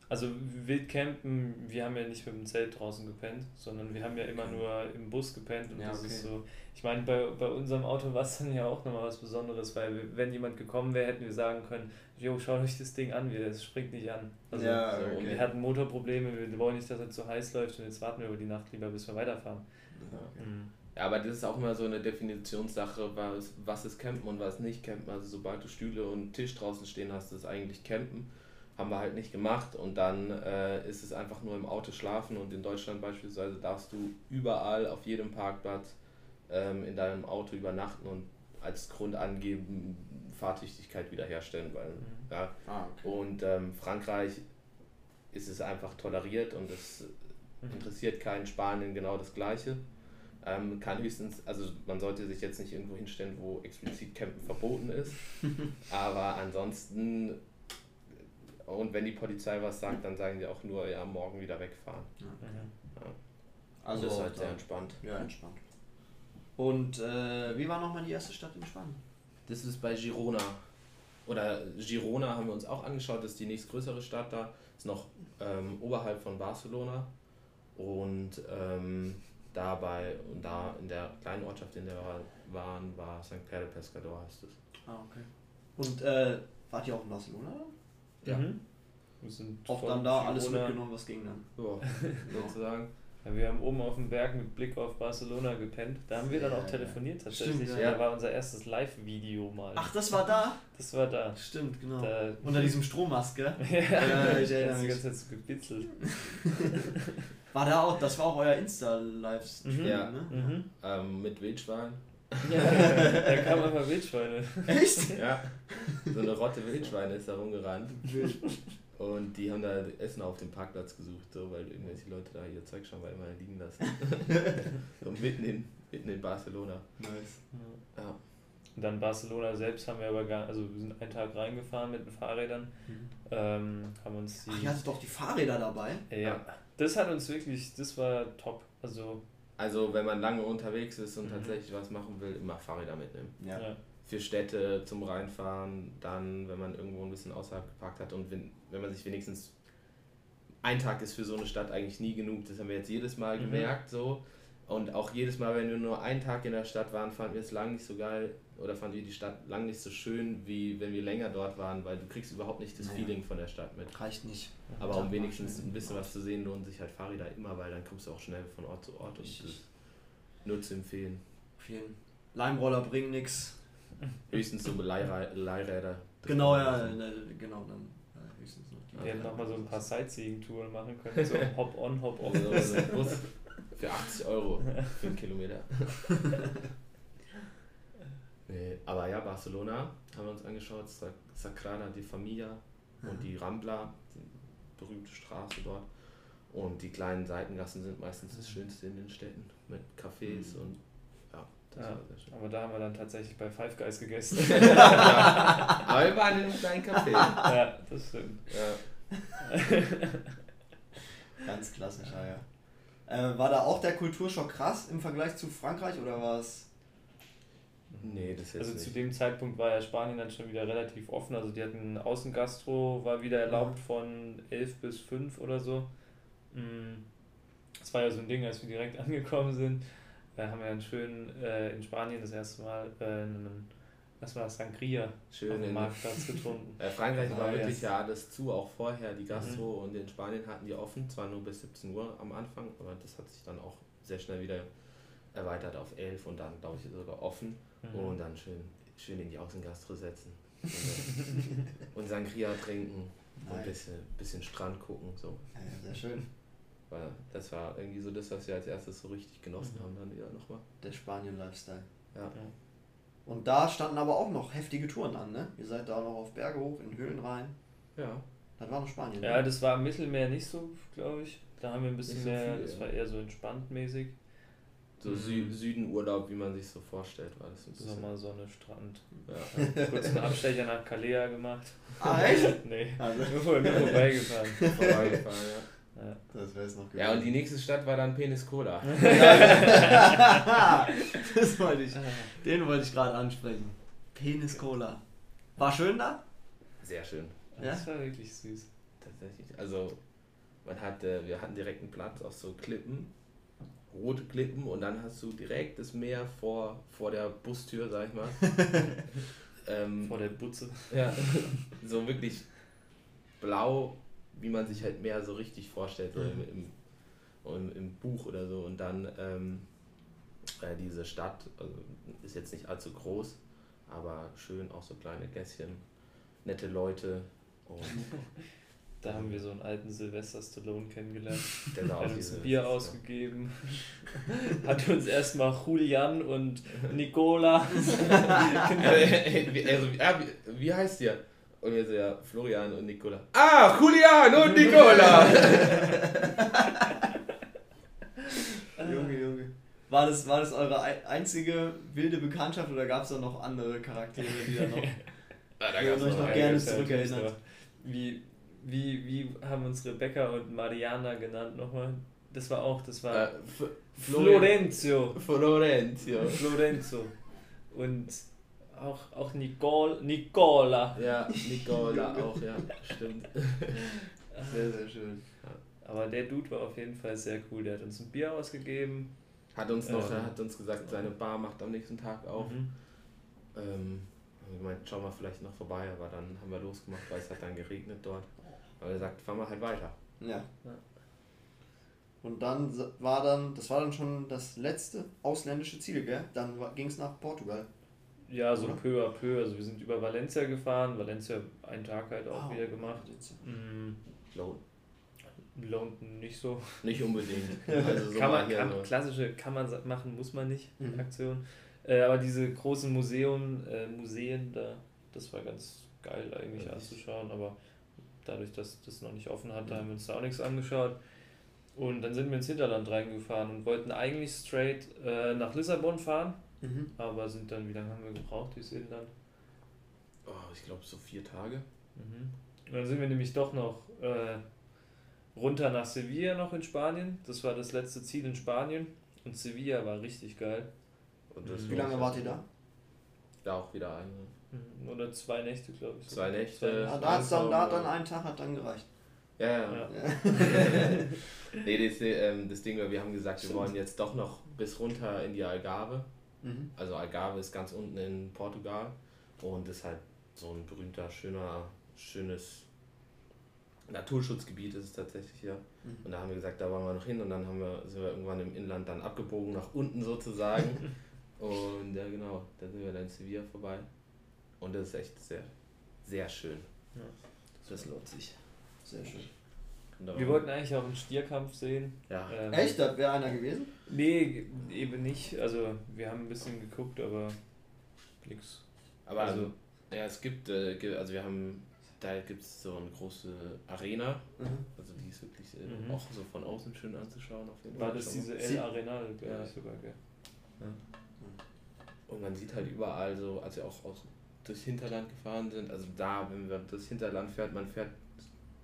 Also Wildcampen, wir haben ja nicht mit dem Zelt draußen gepennt, sondern wir haben ja immer nur im Bus gepennt und Ja, das okay. ist so. Ich meine, bei, bei unserem Auto war es dann ja auch nochmal was Besonderes, weil wir, wenn jemand gekommen wäre, hätten wir sagen können, jo, schaut euch das Ding an, wir- es springt nicht an. Also, Ja, so, okay. Und wir hatten Motorprobleme, wir wollen nicht, dass es zu heiß läuft und jetzt warten wir über die Nacht lieber, bis wir weiterfahren. Mhm. Ja, aber das ist auch immer so eine Definitionssache, was, was ist Campen und was nicht Campen. Also sobald du Stühle und Tisch draußen stehen hast, ist eigentlich Campen. Haben wir halt nicht gemacht und dann äh, ist es einfach nur im Auto schlafen und in Deutschland beispielsweise darfst du überall auf jedem Parkplatz ähm, in deinem Auto übernachten und als Grund angeben, Fahrtüchtigkeit wiederherstellen, weil Mhm. ja, Ah, okay. und ähm, Frankreich ist es einfach toleriert und es Mhm. interessiert keinen Spanien genau das Gleiche. Ähm, kann höchstens, also man sollte sich jetzt nicht irgendwo hinstellen, wo explizit Campen verboten ist. aber ansonsten, und wenn die Polizei was sagt, dann sagen die auch nur, ja, morgen wieder wegfahren. Mhm. Also das ist halt da- sehr entspannt. Ja, entspannt. Und äh, wie war nochmal die erste Stadt in Spanien? Das ist bei Girona. Oder Girona haben wir uns auch angeschaut, das ist die nächstgrößere Stadt da, ist noch ähm, oberhalb von Barcelona. Und ähm, dabei und da in der kleinen Ortschaft, in der wir waren, war St. De Pescador heißt es. Ah, okay. Und äh, wart ihr auch in Barcelona? Ja. Mhm. Wir sind Auch dann da alles mitgenommen, was ging dann. Ja, sozusagen. Ja, wir haben oben auf dem Berg mit Blick auf Barcelona gepennt. Da haben wir dann auch telefoniert tatsächlich. Stimmt, ja. Da war unser erstes Live-Video mal. Ach, das war da? Das war da. Stimmt, genau. da Unter diesem Strommast, gell? ja, Ja, ich erinnere mich. ganze Zeit so gebitzelt. War da auch, das war auch euer Insta-Livestream, Mhm. Ne? Mhm. Ähm, mit Wildschwein. Ja, da kamen einfach Wildschweine. Echt? Ja. So eine Rotte Wildschweine ist da rumgerannt. Und die haben da Essen auf dem Parkplatz gesucht, so, weil irgendwelche Leute da ihr Zeug schon mal immer liegen lassen. und mitten in, mitten in Barcelona. Nice. Ja. Und dann Barcelona selbst haben wir aber gar, also wir sind einen Tag reingefahren mit den Fahrrädern, ähm, haben uns die, Ach, ihr hattet doch die Fahrräder dabei. Ja, das hat uns wirklich, das war top. Also Also wenn man lange unterwegs ist und Mhm. tatsächlich was machen will, immer Fahrräder mitnehmen. Ja. ja. Für Städte zum Reinfahren, dann wenn man irgendwo ein bisschen außerhalb geparkt hat und wenn, wenn man sich wenigstens ein Tag ist für so eine Stadt eigentlich nie genug, das haben wir jetzt jedes Mal Mhm. gemerkt so. Und auch jedes Mal, wenn wir nur einen Tag in der Stadt waren, fanden wir es lang nicht so geil oder fanden wir die Stadt lang nicht so schön, wie wenn wir länger dort waren, weil du kriegst überhaupt nicht das Naja. Feeling von der Stadt mit. Reicht nicht. Aber um wenigstens ein bisschen was zu sehen, lohnen sich halt Fahrräder immer, weil dann kommst du auch schnell von Ort zu Ort und das Richtig. ist nur zu empfehlen. Vielen Leimroller bringen nix. Höchstens so Leihrä- Leihräder. Das Genau, ja, ne, genau, dann höchstens noch die. Wir hätten nochmal so ein paar Sightseeing-Touren machen können, so Hop-on, Hop-off. Also für 80 Euro für einen Kilometer. nee, aber ja, Barcelona haben wir uns angeschaut, Sa- Sagrada de Familia und die Rambla, die berühmte Straße dort. Und die kleinen Seitengassen sind meistens das Schönste in den Städten mit Cafés Mhm. und ja, das Ja. war sehr schön. Aber da haben wir dann tatsächlich bei Five Guys gegessen. ja. Aber wir waren in einem kleinen Café. ja, das stimmt. Ja. Ganz klassischer, ja. Äh, war da auch der Kulturschock krass im Vergleich zu Frankreich oder war es. Nee, das jetzt Also nicht. zu dem Zeitpunkt war ja Spanien dann schon wieder relativ offen. Also die hatten Außengastro, war wieder erlaubt von 11 bis 5 oder so. Mm, Das war ja so ein Ding, als wir direkt angekommen sind. Da haben wir dann schön äh, in Spanien das erste Mal äh, was war das, Sangria Schön auf dem Marktplatz getrunken. Äh, Frankreich war wirklich ja alles zu, auch vorher die Gastro und in Spanien hatten die offen, zwar nur bis 17 Uhr am Anfang, aber das hat sich dann auch sehr schnell wieder erweitert auf 11 und dann glaube ich sogar offen Mhm. und dann schön, schön in die Außengastro setzen und, dann- und Sangria trinken und ein Nice. bisschen, bisschen Strand gucken, so. Ja, ja, sehr schön. Weil das war irgendwie so das, was wir als erstes so richtig genossen Mhm. haben dann wieder nochmal. Der Spanien-Lifestyle. Ja. Und da standen aber auch noch heftige Touren an, ne? Ihr seid da noch auf Berge hoch, in Höhlen rein. Ja. Das war noch Spanien. Ja, ne? das war im Mittelmeer nicht so, glaube ich. Da haben wir ein bisschen so mehr, viel, das ja. war eher so entspannt mäßig. So Mhm. Sü Südenurlaub, wie man sich so vorstellt, war das ein bisschen. Sommer, Sonne, Strand. Ja. Kurz einen Abstecher nach Kalea gemacht. Ah, echt? Nee, Also, nur, nur vorbeigefahren. Vorbeigefahren, ja. Ja. das wäre es noch Ja, und die nächste Stadt war dann Penis Cola. das wollte ich. Den wollte ich gerade ansprechen. Penis Cola. War schön da? Sehr schön. Ja? Das war wirklich süß. Tatsächlich. Also, man hatte, wir hatten direkt einen Platz auf so Klippen, rote Klippen, und dann hast du direkt das Meer vor, vor der Bustür, sag ich mal. ähm, Vor der Butze. ja, so wirklich blau, wie man sich halt Meer so richtig vorstellt, so im, im, im, im Buch oder so. Und dann ähm, äh, diese Stadt, also ist jetzt nicht allzu groß, aber schön, auch so kleine Gässchen, nette Leute. Und Da haben wir so einen alten Sylvester Stallone kennengelernt. der Er hat uns ein Bier ausgegeben. Hat uns erstmal Julian und Nicola. Äh, wie- also, ja, wie, wie heißt ihr? Und wir so, ja, Florian und Nicola. Ah, Julian und Nicola! Junge, Junge. War das, war das eure ei- einzige wilde Bekanntschaft oder gab es da noch andere Charaktere, die da noch. Ah, da würden euch noch gerne Ja, zurückerinnert. Wie, wie, wie haben uns Rebecca und Mariana genannt nochmal? Das war auch, das war Äh, Florenzio. Florenzio. Florenzo. Und auch, auch Nicole, Nicola. Ja, Nicola auch, ja, stimmt. Sehr, sehr schön. Aber der Dude war auf jeden Fall sehr cool. Der hat uns ein Bier ausgegeben. Hat uns noch, Ähm. hat uns gesagt, seine Bar macht am nächsten Tag auf. Mhm. Ähm, haben wir gemeint, schauen wir vielleicht noch vorbei, aber dann haben wir losgemacht, weil es hat dann geregnet dort. Aber er sagt, fahren wir halt weiter. Ja. Ja. Und dann war dann, das war dann schon das letzte ausländische Ziel, gell? Dann ging es nach Portugal. Ja, so Oder? peu à peu. Also wir sind über Valencia gefahren, Valencia einen Tag halt auch Ah, wieder gemacht. Mhm. Lohnt. Lohnt nicht so. Nicht unbedingt. Also so kann man, kann, klassische kann man machen, muss man nicht, Mhm. Aktion. Äh, aber diese großen Museum, äh, Museen, da, das war ganz geil eigentlich Ja, anzuschauen, aber dadurch, dass das noch nicht offen hat, da haben wir uns da auch nichts angeschaut. Und dann sind wir ins Hinterland reingefahren und wollten eigentlich straight äh, nach Lissabon fahren, Mhm. aber sind dann, wie lange haben wir gebraucht durchs Inland? Oh, ich glaube so vier Tage. Mhm. Und dann sind wir nämlich doch noch äh, runter nach Sevilla noch in Spanien. Das war das letzte Ziel in Spanien. Und Sevilla war richtig geil. Und das Mhm. Wie lange wart ihr da? Da auch wieder eine. Mhm. Oder zwei Nächte, glaube ich. Zwei Nächte. Ah, da hat's dann, da hat dann ein Tag hat dann gereicht. Ja, ja. Ja. nee, das, ähm, das Ding war, wir haben gesagt, wir wollen jetzt doch noch bis runter in die Algarve. Mhm. Also Algarve ist ganz unten in Portugal und ist halt so ein berühmter, schöner, schönes Naturschutzgebiet ist es tatsächlich ja. Mhm. Und da haben wir gesagt, da wollen wir noch hin und dann haben wir, sind wir irgendwann im Inland dann abgebogen nach unten sozusagen. und ja genau, da sind wir dann in Sevilla vorbei. Und das ist echt sehr, sehr schön. Das lohnt sich. Sehr schön. Und Wir wollten eigentlich auch einen Stierkampf sehen. ja, Ähm, Echt? Da wäre einer gewesen? Nee, eben nicht. Also wir haben ein bisschen geguckt, aber nix. aber also, ja, es gibt, äh, also wir haben, da gibt es so eine große Arena, Mhm. also die ist wirklich äh, Mhm. auch so von außen schön anzuschauen auf jeden war Fall. das diese glaube Ja. sogar, gell? Und man sieht halt überall so, als wir auch aus, durchs Hinterland gefahren sind, also da, wenn man durchs Hinterland fährt, man fährt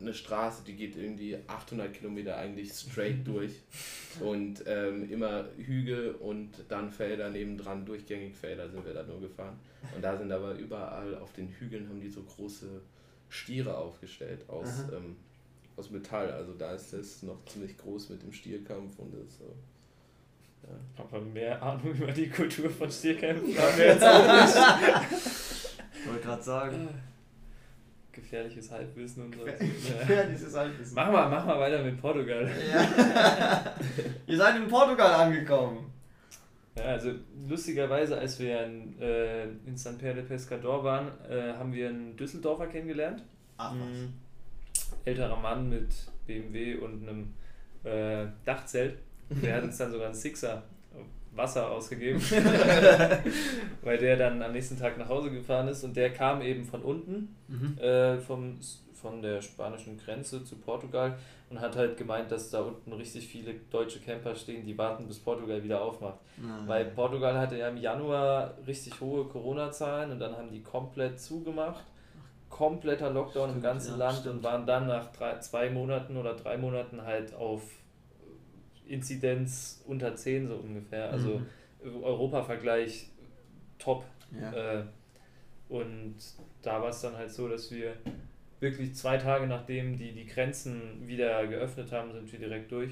eine Straße, die geht irgendwie 800 Kilometer eigentlich straight durch und ähm, immer Hügel und dann Felder nebendran, durchgängig Felder sind wir da nur gefahren. Und da sind aber überall auf den Hügeln haben die so große Stiere aufgestellt aus, ähm, aus Metall. Also da ist es noch ziemlich groß mit dem Stierkampf und das so. Ja. Aber mehr Ahnung über die Kultur von Stierkämpfen haben wir jetzt auch nicht. Ich wollte gerade sagen. Gefährliches Halbwissen und so. Dieses Halbwissen. Mach mal, mach mal weiter mit Portugal. Ja. Ihr seid in Portugal angekommen. Ja, also lustigerweise, als wir in, äh, in San Pedro de Pescador waren, äh, haben wir einen Düsseldorfer kennengelernt. Ach Mhm. Älterer Mann mit BMW und einem äh, Dachzelt. Der hat uns dann sogar einen Sixer Wasser ausgegeben, weil der dann am nächsten Tag nach Hause gefahren ist und der kam eben von unten, Mhm. äh, vom, von der spanischen Grenze zu Portugal und hat halt gemeint, dass da unten richtig viele deutsche Camper stehen, die warten, bis Portugal wieder aufmacht. Mhm. Weil Portugal hatte ja im Januar richtig hohe Corona-Zahlen und dann haben die komplett zugemacht. Kompletter Lockdown im Stimmt, ganzen ja, Land stimmt. und waren dann nach drei, zwei Monaten oder drei Monaten halt auf Inzidenz unter 10 so ungefähr. Also Mhm. Europa-Vergleich top. Ja. Äh, und da war es dann halt so, dass wir wirklich zwei Tage nachdem die die Grenzen wieder geöffnet haben, sind wir direkt durch.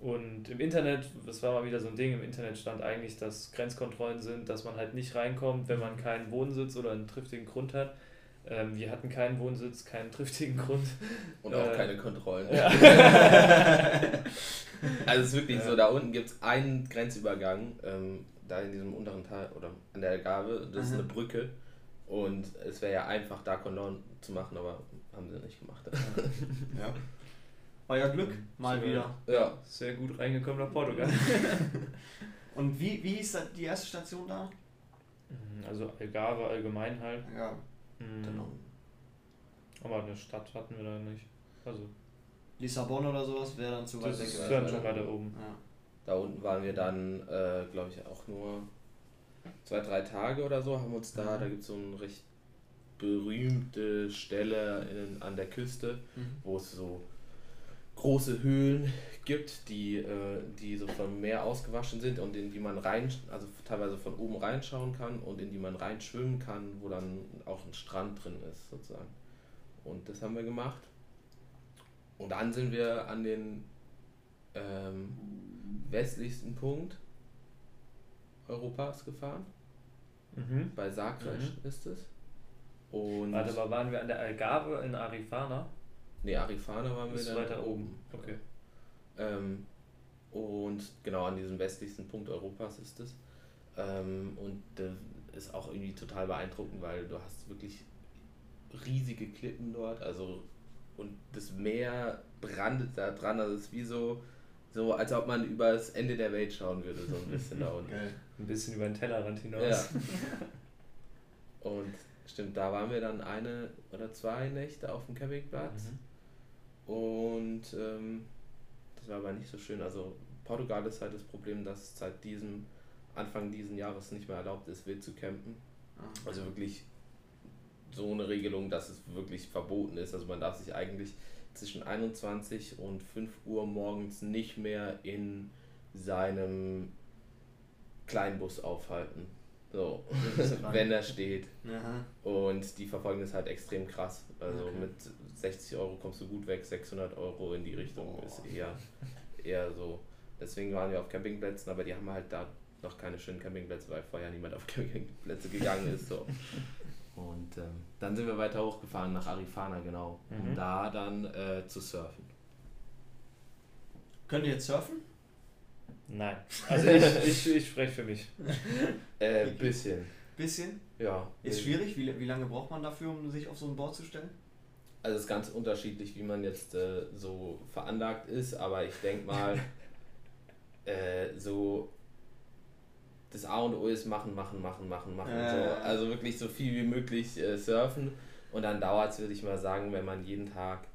Und im Internet, das war mal wieder so ein Ding, im Internet stand eigentlich, dass Grenzkontrollen sind, dass man halt nicht reinkommt, wenn man keinen Wohnsitz oder einen triftigen Grund hat. Ähm, wir hatten keinen Wohnsitz, keinen triftigen Grund. Und auch Äh, keine Kontrollen. Ja. Also es ist wirklich Ja. so, da unten gibt es einen Grenzübergang, ähm, da in diesem unteren Teil oder an der Algarve, das ist Mhm. eine Brücke. Und es wäre ja einfach, da Kontrollen zu machen, aber haben sie nicht gemacht. ja. Euer Glück, mal So, wieder. ja, Sehr gut reingekommen nach Portugal. Und wie, wie hieß die erste Station da? Also Algarve allgemein halt. Ja, Mhm. genau. Aber eine Stadt hatten wir da nicht. Also Lissabon oder sowas wäre dann zu weit das weg. ist gewesen. dann schon weiter oben. Ja. da unten waren wir dann, äh, glaube ich, auch nur zwei, drei Tage oder so, haben uns da, Mhm. da gibt es so eine recht berühmte Stelle in, an der Küste, Mhm. wo es so große Höhlen gibt, die, äh, die so vom Meer ausgewaschen sind und in die man rein, also teilweise von oben reinschauen kann und in die man reinschwimmen kann, wo dann auch ein Strand drin ist, sozusagen. Und das haben wir gemacht. Und dann sind wir an den ähm, westlichsten Punkt Europas gefahren. Mhm. Bei Sagres ist es. Und Warte, aber waren wir an der Algarve in Arifana? Nee, Arifana waren wir Ist dann weiter oben. oben. Okay. Ähm, und genau an diesem westlichsten Punkt Europas ist es. Ähm, und das ist auch irgendwie total beeindruckend, weil du hast wirklich riesige Klippen dort, also und das Meer brandet da dran, also es ist wie so, so als ob man über das Ende der Welt schauen würde, so ein bisschen da unten. Geil. Ein bisschen über den Tellerrand hinaus. Ja. Und stimmt, da waren wir dann eine oder zwei Nächte auf dem Campingplatz. Mhm. Und ähm, das war aber nicht so schön. Also Portugal ist halt das Problem, dass es seit diesem Anfang diesen Jahres nicht mehr erlaubt ist, wild zu campen. Ah. Also wirklich so eine Regelung, dass es wirklich verboten ist. Also man darf sich eigentlich zwischen 21 und 5 Uhr morgens nicht mehr in seinem Kleinbus aufhalten. So, wenn er steht. Aha. Und die verfolgen das halt extrem krass. Also Okay. mit 60 Euro kommst du gut weg, 600 Euro in die Richtung ist eher, eher so. Deswegen waren wir auf Campingplätzen, aber die haben halt da noch keine schönen Campingplätze, weil vorher niemand auf Campingplätze gegangen ist. So. Und ähm, dann sind wir weiter hochgefahren nach Arifana, genau, um Mhm. da dann äh, zu surfen. Könnt ihr jetzt surfen? Nein. Also ich, ich, ich spreche für mich. Äh, bisschen, Bisschen. ja. Ist schwierig. Wie, wie lange braucht man dafür, um sich auf so ein Board zu stellen? Also es ist ganz unterschiedlich, wie man jetzt äh, so veranlagt ist, aber ich denke mal, äh, so das A und O ist machen, machen, machen, machen, machen. Ja, so. Also wirklich so viel wie möglich äh, surfen und dann dauert es, würde ich mal sagen, wenn man jeden Tag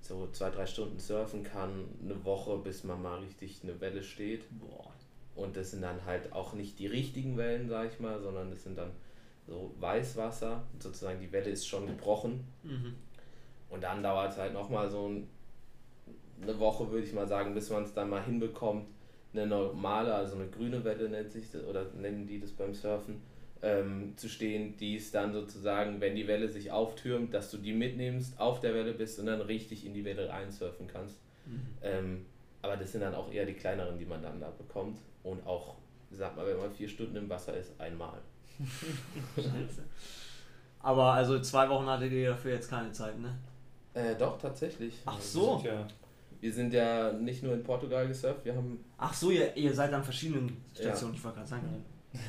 so zwei, drei Stunden surfen kann, eine Woche, bis man mal richtig eine Welle steht. Boah. Und das sind dann halt auch nicht die richtigen Wellen, sag ich mal, sondern das sind dann so Weißwasser. Sozusagen die Welle ist schon gebrochen. Mhm. Und dann dauert es halt nochmal so ein, eine Woche, würde ich mal sagen, bis man es dann mal hinbekommt, eine normale, also eine grüne Welle nennt sich das, oder nennen die das beim Surfen, ähm, zu stehen, die ist dann sozusagen, wenn die Welle sich auftürmt, dass du die mitnimmst, auf der Welle bist und dann richtig in die Welle reinsurfen kannst. Mhm. Ähm, aber das sind dann auch eher die kleineren, die man dann da bekommt. Und auch, sag mal, wenn man vier Stunden im Wasser ist, einmal. Scheiße. Aber also zwei Wochen hattet ihr dafür jetzt keine Zeit, ne? Äh, doch, tatsächlich. Ach so. Tja. Wir sind ja nicht nur in Portugal gesurft, wir haben Ach so, ihr, ihr seid an verschiedenen Stationen, ich wollte gerade sagen.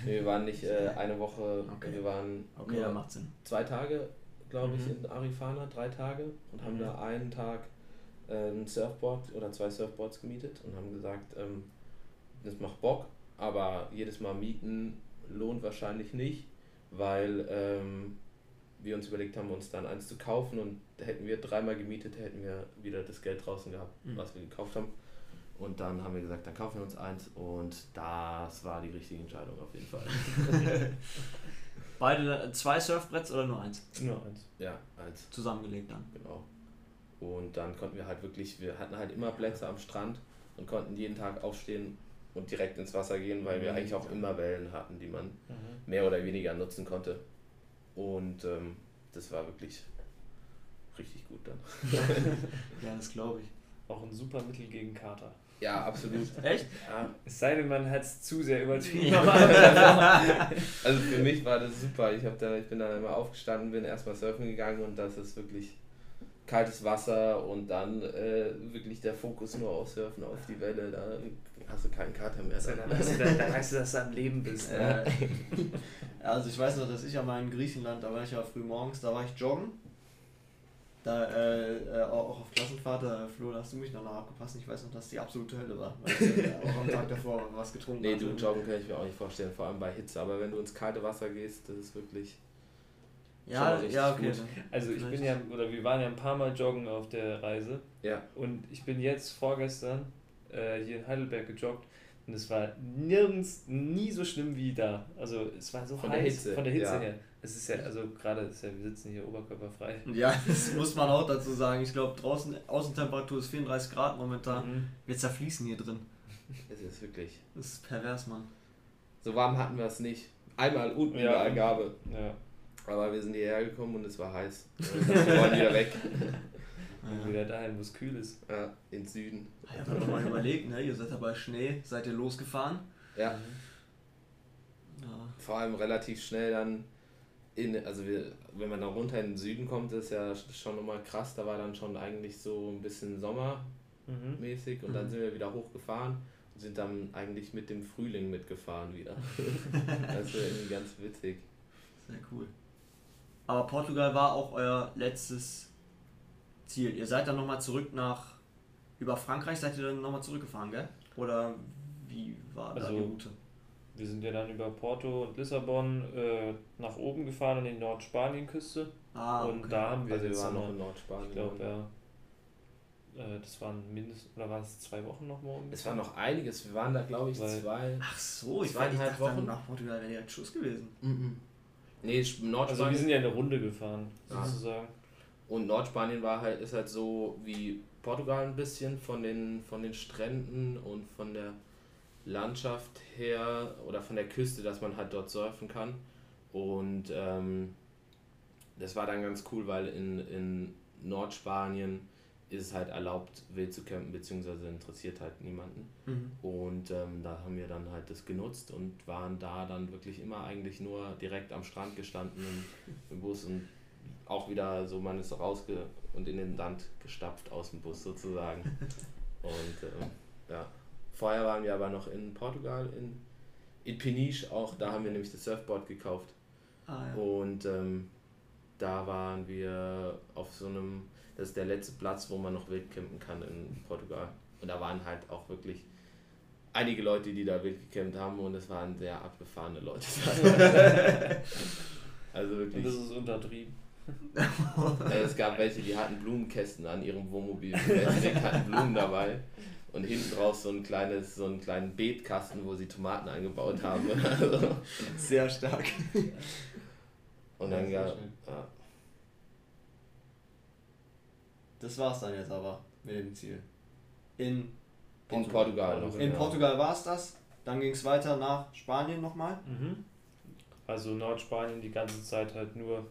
Nee, wir waren nicht äh, eine Woche, Okay. wir waren Okay, dann macht Sinn. zwei Tage, glaube ich, Mhm. in Arifana, drei Tage und haben Mhm. da einen Tag äh, ein Surfboard oder zwei Surfboards gemietet und haben gesagt, ähm, das macht Bock, aber jedes Mal mieten lohnt wahrscheinlich nicht, weil ähm, wir uns überlegt haben, uns dann eins zu kaufen und hätten wir dreimal gemietet, hätten wir wieder das Geld draußen gehabt, Mhm. was wir gekauft haben. Und dann haben wir gesagt, dann kaufen wir uns eins und das war die richtige Entscheidung auf jeden Fall. Beide zwei Surfbretts oder nur eins? Nur eins. Ja, eins. Zusammengelegt dann. Genau. Und dann konnten wir halt wirklich, wir hatten halt immer Plätze am Strand und konnten jeden Tag aufstehen und direkt ins Wasser gehen, weil wir Mhm. eigentlich auch immer Wellen hatten, die man Mhm. mehr oder weniger nutzen konnte. Und ähm, das war wirklich richtig gut dann. Ja, das glaube ich. Auch ein super Mittel gegen Kater. Ja, absolut. Echt? Ja, Es sei denn, man hat es zu sehr übertrieben. Also für mich war das super. Ich, hab da, ich bin dann immer aufgestanden, bin erstmal surfen gegangen und das ist wirklich kaltes Wasser und dann äh, wirklich der Fokus nur auf Surfen, auf die Welle. Da hast du keinen Kater mehr. Also, Dann. dann, weißt du, dann, dann weißt du, dass du am Leben bist. Ne? Äh, also ich weiß noch, dass ich ja mal in Griechenland, da war ich ja früh morgens, da war ich joggen. Da äh, äh, auch auf Klassenfahrt, da, Flo, da hast du mich noch abgepasst. Ich weiß noch, dass die absolute Hölle war, weil ich äh, auch am Tag davor was getrunken Nee, hatte. du joggen kann ich mir auch nicht vorstellen, vor allem bei Hitze. Aber wenn du ins kalte Wasser gehst, das ist wirklich. Ja, ja, okay. gut. Also ich bin ja, oder wir waren ja ein paar Mal joggen auf der Reise Ja. und ich bin jetzt vorgestern äh, hier in Heidelberg gejoggt und es war nirgends nie so schlimm wie da. Also es war so Von heiß der Hitze, von der Hitze ja. her. Es ist ja, also gerade ist ja, wir sitzen hier oberkörperfrei. Ja, das muss man auch dazu sagen. Ich glaube, draußen Außentemperatur ist 34 Grad momentan. Mhm. Wir zerfließen hier drin. Es ist wirklich. Das ist pervers, Mann. So warm hatten wir es nicht. Einmal unten in Ja. der Algarve. Ja. Aber wir sind hierher gekommen und es war heiß. Wir wollen wieder weg. Und wieder dahin, wo es kühl ist. Ja, ins Süden. Ja, wenn man mal überlegt, ne? Ihr seid dabei Schnee, seid ihr losgefahren. Ja. Ja. vor allem relativ schnell dann in, also wir, wenn man da runter in den Süden kommt, ist ja schon nochmal krass, da war dann schon eigentlich so ein bisschen sommermäßig Mhm. und dann Mhm. sind wir wieder hochgefahren und sind dann eigentlich mit dem Frühling mitgefahren wieder. das ist irgendwie ganz witzig. Sehr cool. Aber Portugal war auch euer letztes Ziel. Ihr seid dann nochmal zurück nach. Über Frankreich seid ihr dann nochmal zurückgefahren, gell? Oder wie war da Also- die Route? Wir sind ja dann über Porto und Lissabon äh, nach oben gefahren an die Nordspaniens-Küste. Ah, und okay. da haben wir Also wir waren noch in Nordspanien. ich glaube, ja, äh, das waren mindestens, oder waren es zwei Wochen noch morgen? Es war noch einiges, wir waren da glaube ich Weil- zwei. Ach so, ich, ich dachte, dann Wochen. nach Portugal wäre direkt Schluss gewesen. Mhm. Nee, Sch- Also Nordspanien. wir sind ja eine Runde gefahren, Ah. sozusagen. Und Nordspanien war halt, ist halt so wie Portugal ein bisschen von den, von den Stränden und von der Landschaft her oder von der Küste, dass man halt dort surfen kann. Und ähm, das war dann ganz cool, weil in, in Nordspanien ist es halt erlaubt, wild zu campen, beziehungsweise interessiert halt niemanden. Und ähm, da haben wir dann halt das genutzt und waren da dann wirklich immer eigentlich nur direkt am Strand gestanden im, im Bus und auch wieder so, man ist rausge und in den Land gestapft aus dem Bus sozusagen. Und ähm, ja, vorher waren wir aber noch in Portugal, in, in Peniche auch, da haben wir nämlich das Surfboard gekauft. Ah, ja. Und ähm, da waren wir auf so einem, das ist der letzte Platz, wo man noch wild campen kann in Portugal. Und da waren halt auch wirklich einige Leute, die da wild gecampt haben und es waren sehr abgefahrene Leute. also Und wirklich. das ist untertrieben. Es gab welche, die hatten Blumenkästen an ihrem Wohnmobil. Die hatten Blumen dabei. Und hinten draus so ein kleines, so einen kleinen Beetkasten, wo sie Tomaten angebaut haben. Also, Sehr stark. und dann gab ja, Das war's dann jetzt aber mit dem Ziel. In in Portugal noch. In ja. Portugal war es das. Dann ging es weiter nach Spanien nochmal. Mhm. Also Nordspanien die ganze Zeit halt nur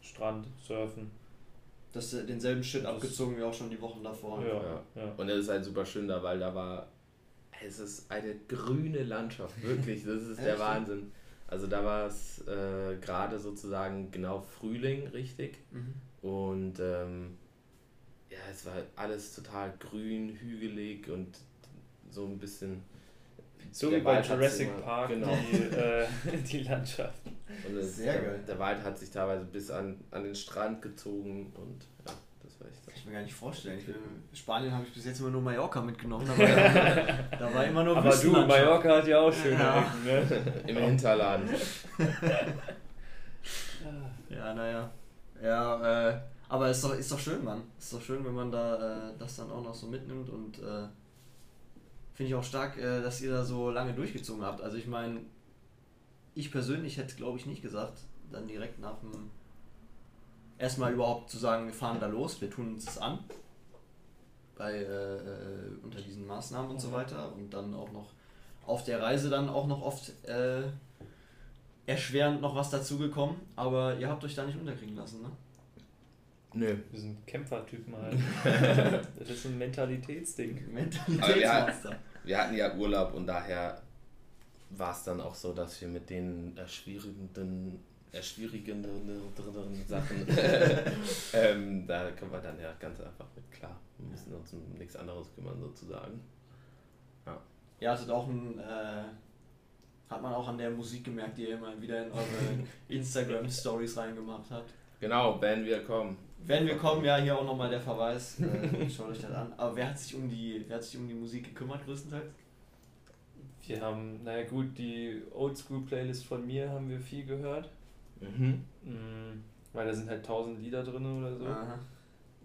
Strand, Surfen. Das äh, denselben Shit Das- abgezogen wie auch schon die Wochen davor. Ja, Ja. ja. Und es ist halt super schön da, weil da war. Es ist eine grüne Landschaft, wirklich. Das ist der? Wahnsinn. Also da war es äh, gerade sozusagen genau Frühling, richtig. Mhm. Und ähm, ja, es war alles total grün, hügelig und so ein bisschen. So wie bei Jurassic immer- Park Genau. die, äh, die Landschaft. Und es, Sehr der, geil. der Wald hat sich teilweise bis an, an den Strand gezogen und ja, das war echt. Kann ich mir gar nicht vorstellen. Ich bin, in Spanien habe ich bis jetzt immer nur Mallorca mitgenommen. Da war, da war immer nur Aber du. Mallorca hat ja auch schöne Ja. Ecken, ne? Im Hinterland. Ja, naja. Ja, äh, aber ist doch, ist doch schön, Mann. Ist doch schön, wenn man da äh, das dann auch noch so mitnimmt und äh, finde ich auch stark, äh, dass ihr da so lange durchgezogen habt. Also ich meine, ich persönlich hätte glaube ich nicht gesagt, dann direkt nach dem erstmal überhaupt zu sagen, wir fahren da los, wir tun uns das an. Bei äh, äh, unter diesen Maßnahmen und so Mhm. weiter und dann auch noch auf der Reise dann auch noch oft äh, erschwerend noch was dazugekommen, aber ihr habt euch da nicht unterkriegen lassen, ne? Nö. Wir sind Kämpfertypen halt. das ist ein Mentalitätsding. Mentalitätsmonster. Wir hatten ja Urlaub und daher war es dann auch so, dass wir mit den erschwierigenden, erschwierigenden Sachen, ähm, da kommen wir dann ja ganz einfach mit klar. Wir müssen uns um nichts anderes kümmern sozusagen. Ihr hattet auch ein, äh, hat man auch an der Musik gemerkt, die ihr immer wieder in eure Instagram-Stories reingemacht habt. Genau, wenn wir kommen. Wenn wir kommen, ja, hier auch nochmal der Verweis, äh, schaut euch das an. Aber wer hat sich um die, wer hat sich um die Musik gekümmert größtenteils? Wir haben, naja gut, die Oldschool-Playlist von mir haben wir viel gehört. Mhm. Mm, Weil da sind halt tausend Lieder drin oder so. Aha.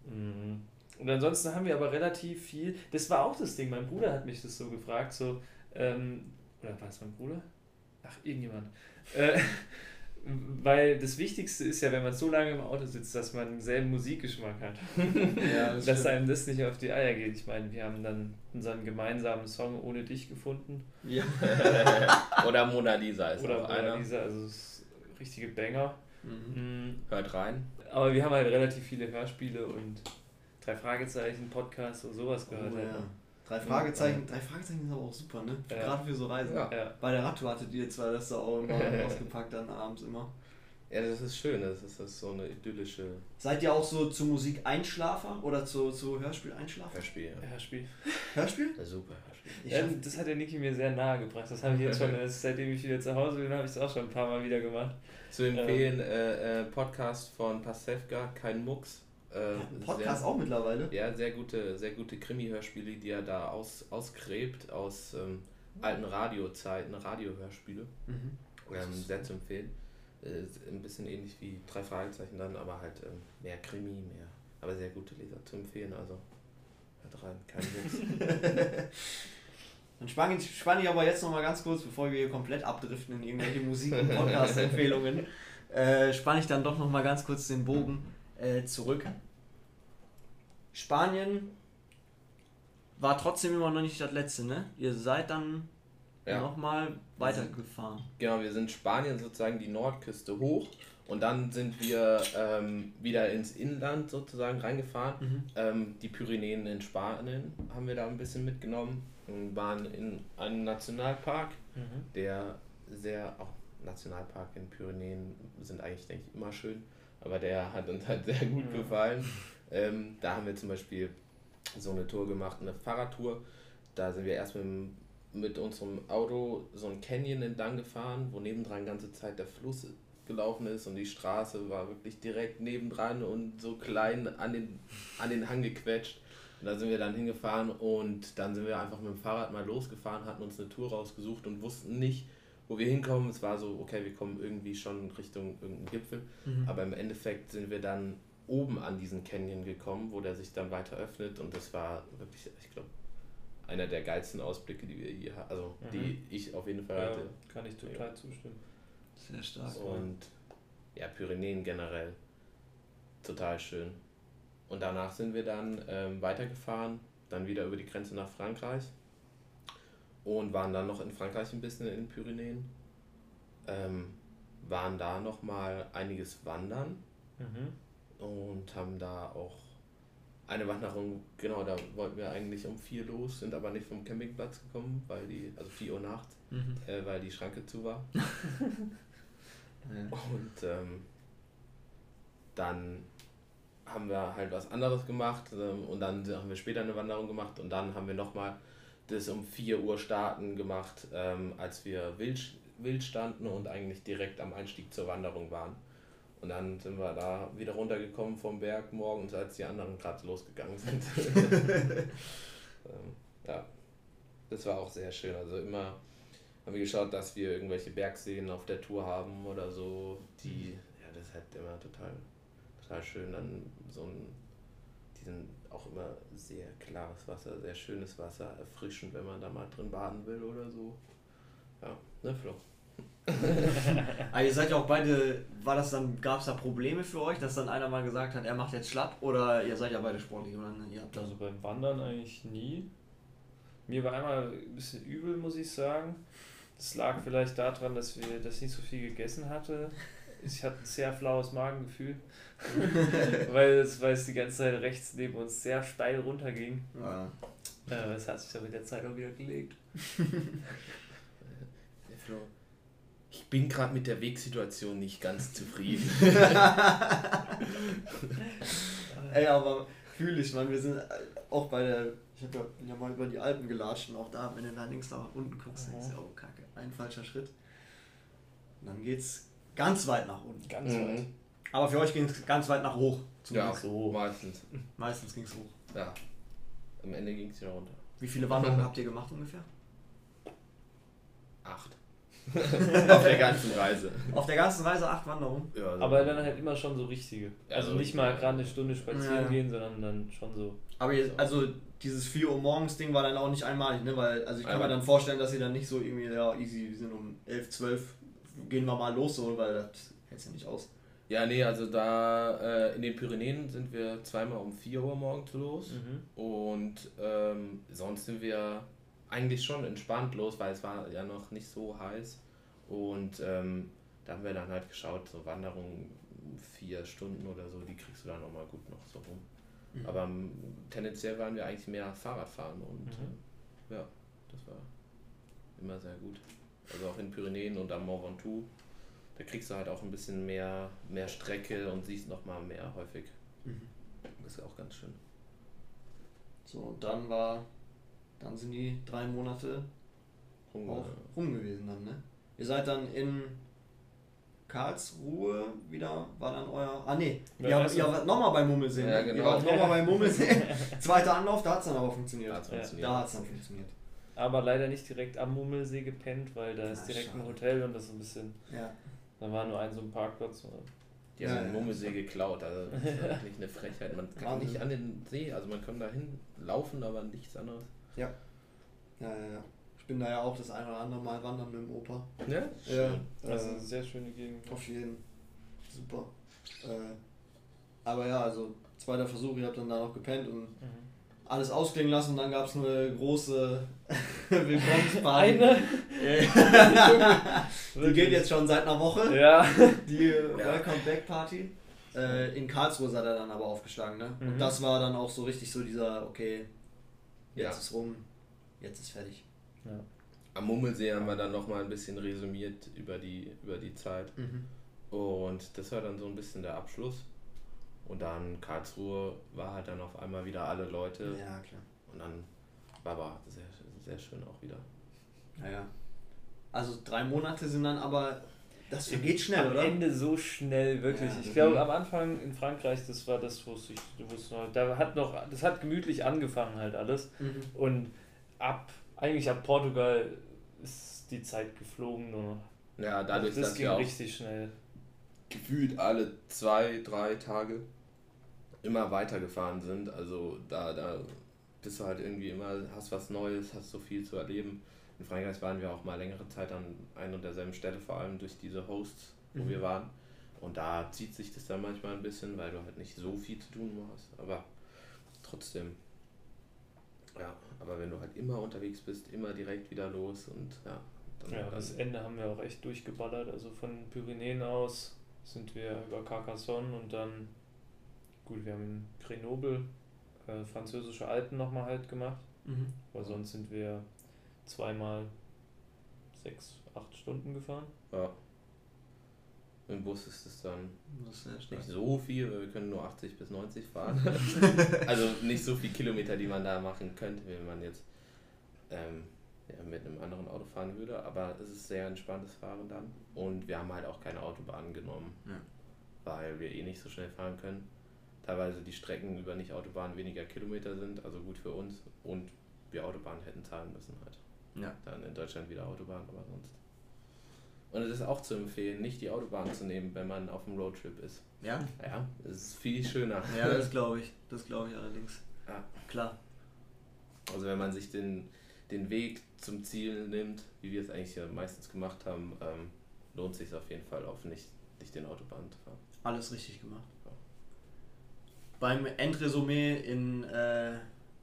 Mhm. Und ansonsten haben wir aber relativ viel. Das war auch das Ding. Mein Bruder hat mich das so gefragt, so ähm, oder war es mein Bruder? Ach irgendjemand. Äh, weil das Wichtigste ist ja, wenn man so lange im Auto sitzt, dass man denselben Musikgeschmack hat. Ja, das dass stimmt. einem das nicht auf die Eier geht. Ich meine, wir haben dann unseren gemeinsamen Song ohne dich gefunden Ja. Oder Mona Lisa ist oder auch Mona einer. Lisa, also richtige Banger. Mhm. Mhm. Hört rein. Aber wir haben halt relativ viele Hörspiele und drei Fragezeichen, Podcasts und sowas gehört. Oh, halt, ja. Drei Fragezeichen, drei Fragezeichen ist aber auch super, ne? Ja. Gerade für so Reisen. Ja. Ja. Bei der Radtour hattet ihr zwar das da auch immer ausgepackt dann abends immer. Ja, das ist schön, das ist, das ist so eine idyllische Seid ihr auch so zu Musik Einschlafer oder zu, zu Hörspiel Einschlafer? Hörspiel. Ja. Hörspiel. Hörspiel? Ja, super Hörspiel. Ich Ja, schaff- das hat der Niki mir sehr nahe gebracht. Das habe ich jetzt schon, seitdem ich wieder zu Hause bin, habe ich es auch schon ein paar Mal wieder gemacht. Zu empfehlen, äh, äh, Podcast von Pasewka, kein Mucks. Äh, Podcast sehr, auch mittlerweile. Ja, sehr gute, sehr gute Krimi-Hörspiele, die er da aus, ausgräbt aus ähm, alten Radiozeiten, Radiohörspiele. Mhm. Ähm, sehr zu empfehlen. Äh, ein bisschen ähnlich wie drei Fragezeichen dann, aber halt ähm, mehr Krimi, mehr. Aber sehr gute Leser zu empfehlen, also hört rein, kein Mucks. Dann spann ich, spann ich aber jetzt nochmal ganz kurz, bevor wir hier komplett abdriften in irgendwelche Musik- und Podcast-Empfehlungen, äh, spann ich dann doch nochmal ganz kurz den Bogen äh, zurück. Spanien war trotzdem immer noch nicht das letzte, ne? Ihr seid dann Ja. nochmal weitergefahren. Genau, wir sind Spanien sozusagen die Nordküste hoch und dann sind wir ähm, wieder ins Inland sozusagen reingefahren. Mhm. Ähm, die Pyrenäen in Spanien haben wir da ein bisschen mitgenommen und waren in einem Nationalpark, der sehr, auch Nationalpark in Pyrenäen sind eigentlich, denke ich, immer schön, aber der hat uns halt sehr gut Ja. gefallen. Ähm, da haben wir zum Beispiel so eine Tour gemacht, eine Fahrradtour. Da sind wir erst mit, mit unserem Auto so ein Canyon entlang gefahren, wo nebendran die ganze Zeit der Fluss gelaufen ist und die Straße war wirklich direkt nebendran und so klein an den, an den Hang gequetscht. Und da sind wir dann hingefahren und dann sind wir einfach mit dem Fahrrad mal losgefahren, hatten uns eine Tour rausgesucht und wussten nicht, wo wir hinkommen. Es war so, okay, wir kommen irgendwie schon Richtung irgendeinen Gipfel. Mhm. Aber im Endeffekt sind wir dann oben an diesen Canyon gekommen, wo der sich dann weiter öffnet und das war wirklich, ich glaube, einer der geilsten Ausblicke, die wir hier hatten, also Mhm. die ich auf jeden Fall Ja, hatte. kann ich total zustimmen. Sehr stark. Und ja, Pyrenäen generell total schön. Und danach sind wir dann ähm, weitergefahren, dann wieder über die Grenze nach Frankreich und waren dann noch in Frankreich ein bisschen in den Pyrenäen. Ähm, waren da nochmal einiges wandern Mhm. und haben da auch eine Wanderung, genau, da wollten wir eigentlich um vier los, sind aber nicht vom Campingplatz gekommen, weil die, also 4 Uhr nachts, Mhm. äh, weil die Schranke zu war. Ja. Und ähm, dann haben wir halt was anderes gemacht ähm, und dann haben wir später eine Wanderung gemacht und dann haben wir nochmal das um 4 Uhr starten gemacht, ähm, als wir wild, wild standen und eigentlich direkt am Einstieg zur Wanderung waren. Und dann sind wir da wieder runtergekommen vom Berg morgens, als die anderen gerade losgegangen sind. ähm, ja, das war auch sehr schön. Also immer haben wir geschaut, dass wir irgendwelche Bergseen auf der Tour haben oder so. Die, ja, das ist halt immer total, total schön. Dann so ein, die sind auch immer sehr klares Wasser, sehr schönes Wasser, erfrischend, wenn man da mal drin baden will oder so. Ja, ne, Flo? Ah, ihr seid ja auch beide, war das dann, gab es da Probleme für euch, dass dann einer mal gesagt hat, er macht jetzt schlapp oder ihr seid ja beide sportlich oder ihr habt da Also beim Wandern eigentlich nie. Mir war einmal ein bisschen übel, muss ich sagen. Das lag vielleicht daran, dass wir dass ich nicht so viel gegessen hatte. Ich hatte ein sehr flaues Magengefühl, weil es, weil es die ganze Zeit rechts neben uns sehr steil runterging. Ja. Äh, es hat sich dann mit der Zeit auch wieder gelegt. Flo. Ich bin gerade mit der Wegsituation nicht ganz zufrieden. Ey, aber fühle ich, man, wir sind äh, auch bei der, ich hab ja, bin ja mal über die Alpen gelatscht und auch da, wenn du da links nach unten guckst, denkst du, oh kacke, ein falscher Schritt. Und dann geht's ganz weit nach unten. Ganz Mhm. weit. Aber für euch ging es ganz weit nach hoch. Ja, so. meistens. Meistens ging es hoch. Ja. Am Ende ging es wieder runter. Wie viele Wanderungen habt ihr gemacht ungefähr? Acht. Auf der ganzen Reise. Auf der ganzen Reise acht Wanderungen. Ja, also- Aber dann halt immer schon so richtige. Ja, Also so nicht mal gerade eine Stunde spazieren Ja. gehen, sondern dann schon so. Aber ihr, also dieses 4 Uhr morgens Ding war dann auch nicht einmalig, ne? Weil, also ich kann mir Einmal. dann vorstellen, dass ihr dann nicht so irgendwie, ja, easy, wir sind um 11, 12, gehen wir mal los, so, weil das hält's ja nicht aus. Ja, nee, also da äh, in den Pyrenäen sind wir zweimal um 4 Uhr morgens los. Mhm. Und ähm, sonst sind wir eigentlich schon entspannt los, weil es war ja noch nicht so heiß. Und ähm, da haben wir dann halt geschaut, so Wanderungen vier Stunden oder so, die kriegst du dann auch mal gut noch so rum. Mhm. Aber ähm, tendenziell waren wir eigentlich mehr Fahrradfahren und Mhm. äh, ja, das war immer sehr gut. Also auch in Pyrenäen und am Mont Ventoux, da kriegst du halt auch ein bisschen mehr, mehr Strecke und siehst nochmal mehr häufig. Mhm. Das ist auch ganz schön. So, und dann war, dann sind die drei Monate Hunger. auch rum gewesen dann, ne? Ihr seid dann in Karlsruhe wieder, war dann euer. Ah ne, Ja, ihr, ihr wart nochmal bei Mummelsee. Ja, ne? Ihr genau. wart nochmal bei Mummelsee. Zweiter Anlauf, da hat es dann aber funktioniert. Da hat's Ja. funktioniert. Da hat es dann funktioniert. Aber leider nicht direkt am Mummelsee gepennt, weil da ist Ah, direkt ein schade. Hotel und das ist ein bisschen. Ja. Da war nur ein so ein Parkplatz. Die haben Ja, den ja. Mummelsee geklaut, also das ist eigentlich eine Frechheit. Man kann Wahnsinn. nicht an den See, also man kann da hin laufen, aber nichts anderes. Ja, ja, ja. Ich bin da ja auch das eine oder andere Mal wandern mit dem Opa. Ja? Ja, Schön. Das ist äh, eine sehr schöne Gegend. Auf jeden. Super. Äh, aber ja, also zweiter Versuch, ihr habt dann da noch gepennt und Mhm. Alles ausklingen lassen und dann gab es eine große Willkommensparty. Eine? Die geht jetzt schon seit einer Woche. Ja. Die äh, Welcome Back Party. Äh, in Karlsruhe seid ihr dann aber aufgeschlagen, ne? Mhm. Und das war dann auch so richtig so dieser, okay, jetzt Ja. ist rum, jetzt ist fertig. ja. Am Mummelsee haben wir dann nochmal ein bisschen resümiert über die, über die Zeit. Und das war dann so ein bisschen der Abschluss. Und dann Karlsruhe war halt dann auf einmal wieder alle Leute. Ja, klar. Und dann war aber sehr, sehr schön auch wieder. Naja. Also drei Monate sind dann aber, das geht schnell, am oder? Ende so schnell, wirklich. Ja. ich glaube, am Anfang in Frankreich, das war das, wo es sich, wo noch, da hat noch, das hat gemütlich angefangen halt alles. Mhm. Und ab, eigentlich ab Portugal ist die Zeit geflogen nur noch. Ja, dadurch, das dass ging wir auch richtig schnell. gefühlt alle zwei, drei Tage immer weitergefahren sind. Also da, da bist du halt irgendwie immer, hast was Neues, hast so viel zu erleben. In Frankreich waren wir auch mal längere Zeit an ein und derselben Stelle, vor allem durch diese Hosts, wo Mhm. wir waren. Und da zieht sich das dann manchmal ein bisschen, weil du halt nicht so viel zu tun hast. Aber trotzdem. Ja, aber wenn du halt immer unterwegs bist, immer direkt wieder los und ja. Dann, Ja, dann, das Ende haben wir auch echt durchgeballert. Also von den Pyrenäen aus sind wir über Carcassonne und dann, gut, wir haben in Grenoble äh, französische Alpen nochmal halt gemacht. Mhm. Aber sonst sind wir zweimal sechs, acht Stunden gefahren. ja. Im Bus ist es dann Das ist stark. nicht so viel, weil wir können nur 80 bis 90 fahren. also nicht so viel Kilometer, die man da machen könnte, wenn man jetzt ähm, ja, mit einem anderen Auto fahren würde. Aber es ist sehr entspanntes Fahren dann. Und wir haben halt auch keine Autobahn genommen, Ja. weil wir eh nicht so schnell fahren können. Teilweise die Strecken über Nicht-Autobahn weniger Kilometer sind, also gut für uns. Und wir Autobahn hätten zahlen müssen halt. Ja. Dann in Deutschland wieder Autobahn, aber sonst. Und es ist auch zu empfehlen, nicht die Autobahn zu nehmen, wenn man auf dem Roadtrip ist. Ja? Ja, es ist viel schöner. Ja, das glaube ich. Das glaube ich allerdings. Ja. Klar. Also wenn man sich den, den Weg zum Ziel nimmt, wie wir es eigentlich ja meistens gemacht haben, ähm, lohnt sich auf jeden Fall auf nicht, nicht den Autobahn zu fahren. Alles richtig gemacht. Ja. Beim Endresümee in äh,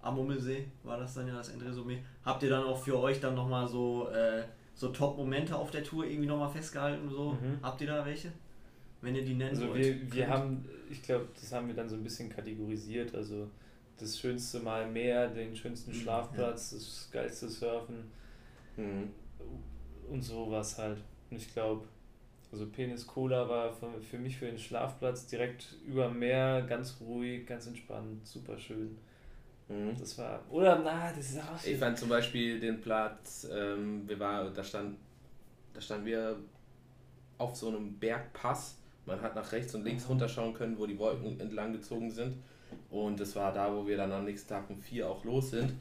am Mummelsee war das dann ja das Endresümee. Habt ihr dann auch für euch dann nochmal so, äh, so Top-Momente auf der Tour irgendwie nochmal festgehalten? So? Mhm. Habt ihr da welche? Wenn ihr die nennen Also wollt. wir, wir könnt. haben, ich glaube, das haben wir dann so ein bisschen kategorisiert. Also das schönste Mal Meer, den schönsten Mhm, Schlafplatz, das geilste Surfen Mhm. und sowas halt. Und ich glaube, also Penis Cola war für, für mich für den Schlafplatz direkt über dem Meer, ganz ruhig, ganz entspannt, super schön. Mhm. Das war, oder na, das ist auch Ich fand zum Beispiel den Platz, ähm, wir war, da stand, da standen wir auf so einem Bergpass. Man hat nach rechts und links runterschauen können, wo die Wolken entlang gezogen sind. Und das war da, wo wir dann am nächsten Tag um vier auch los sind.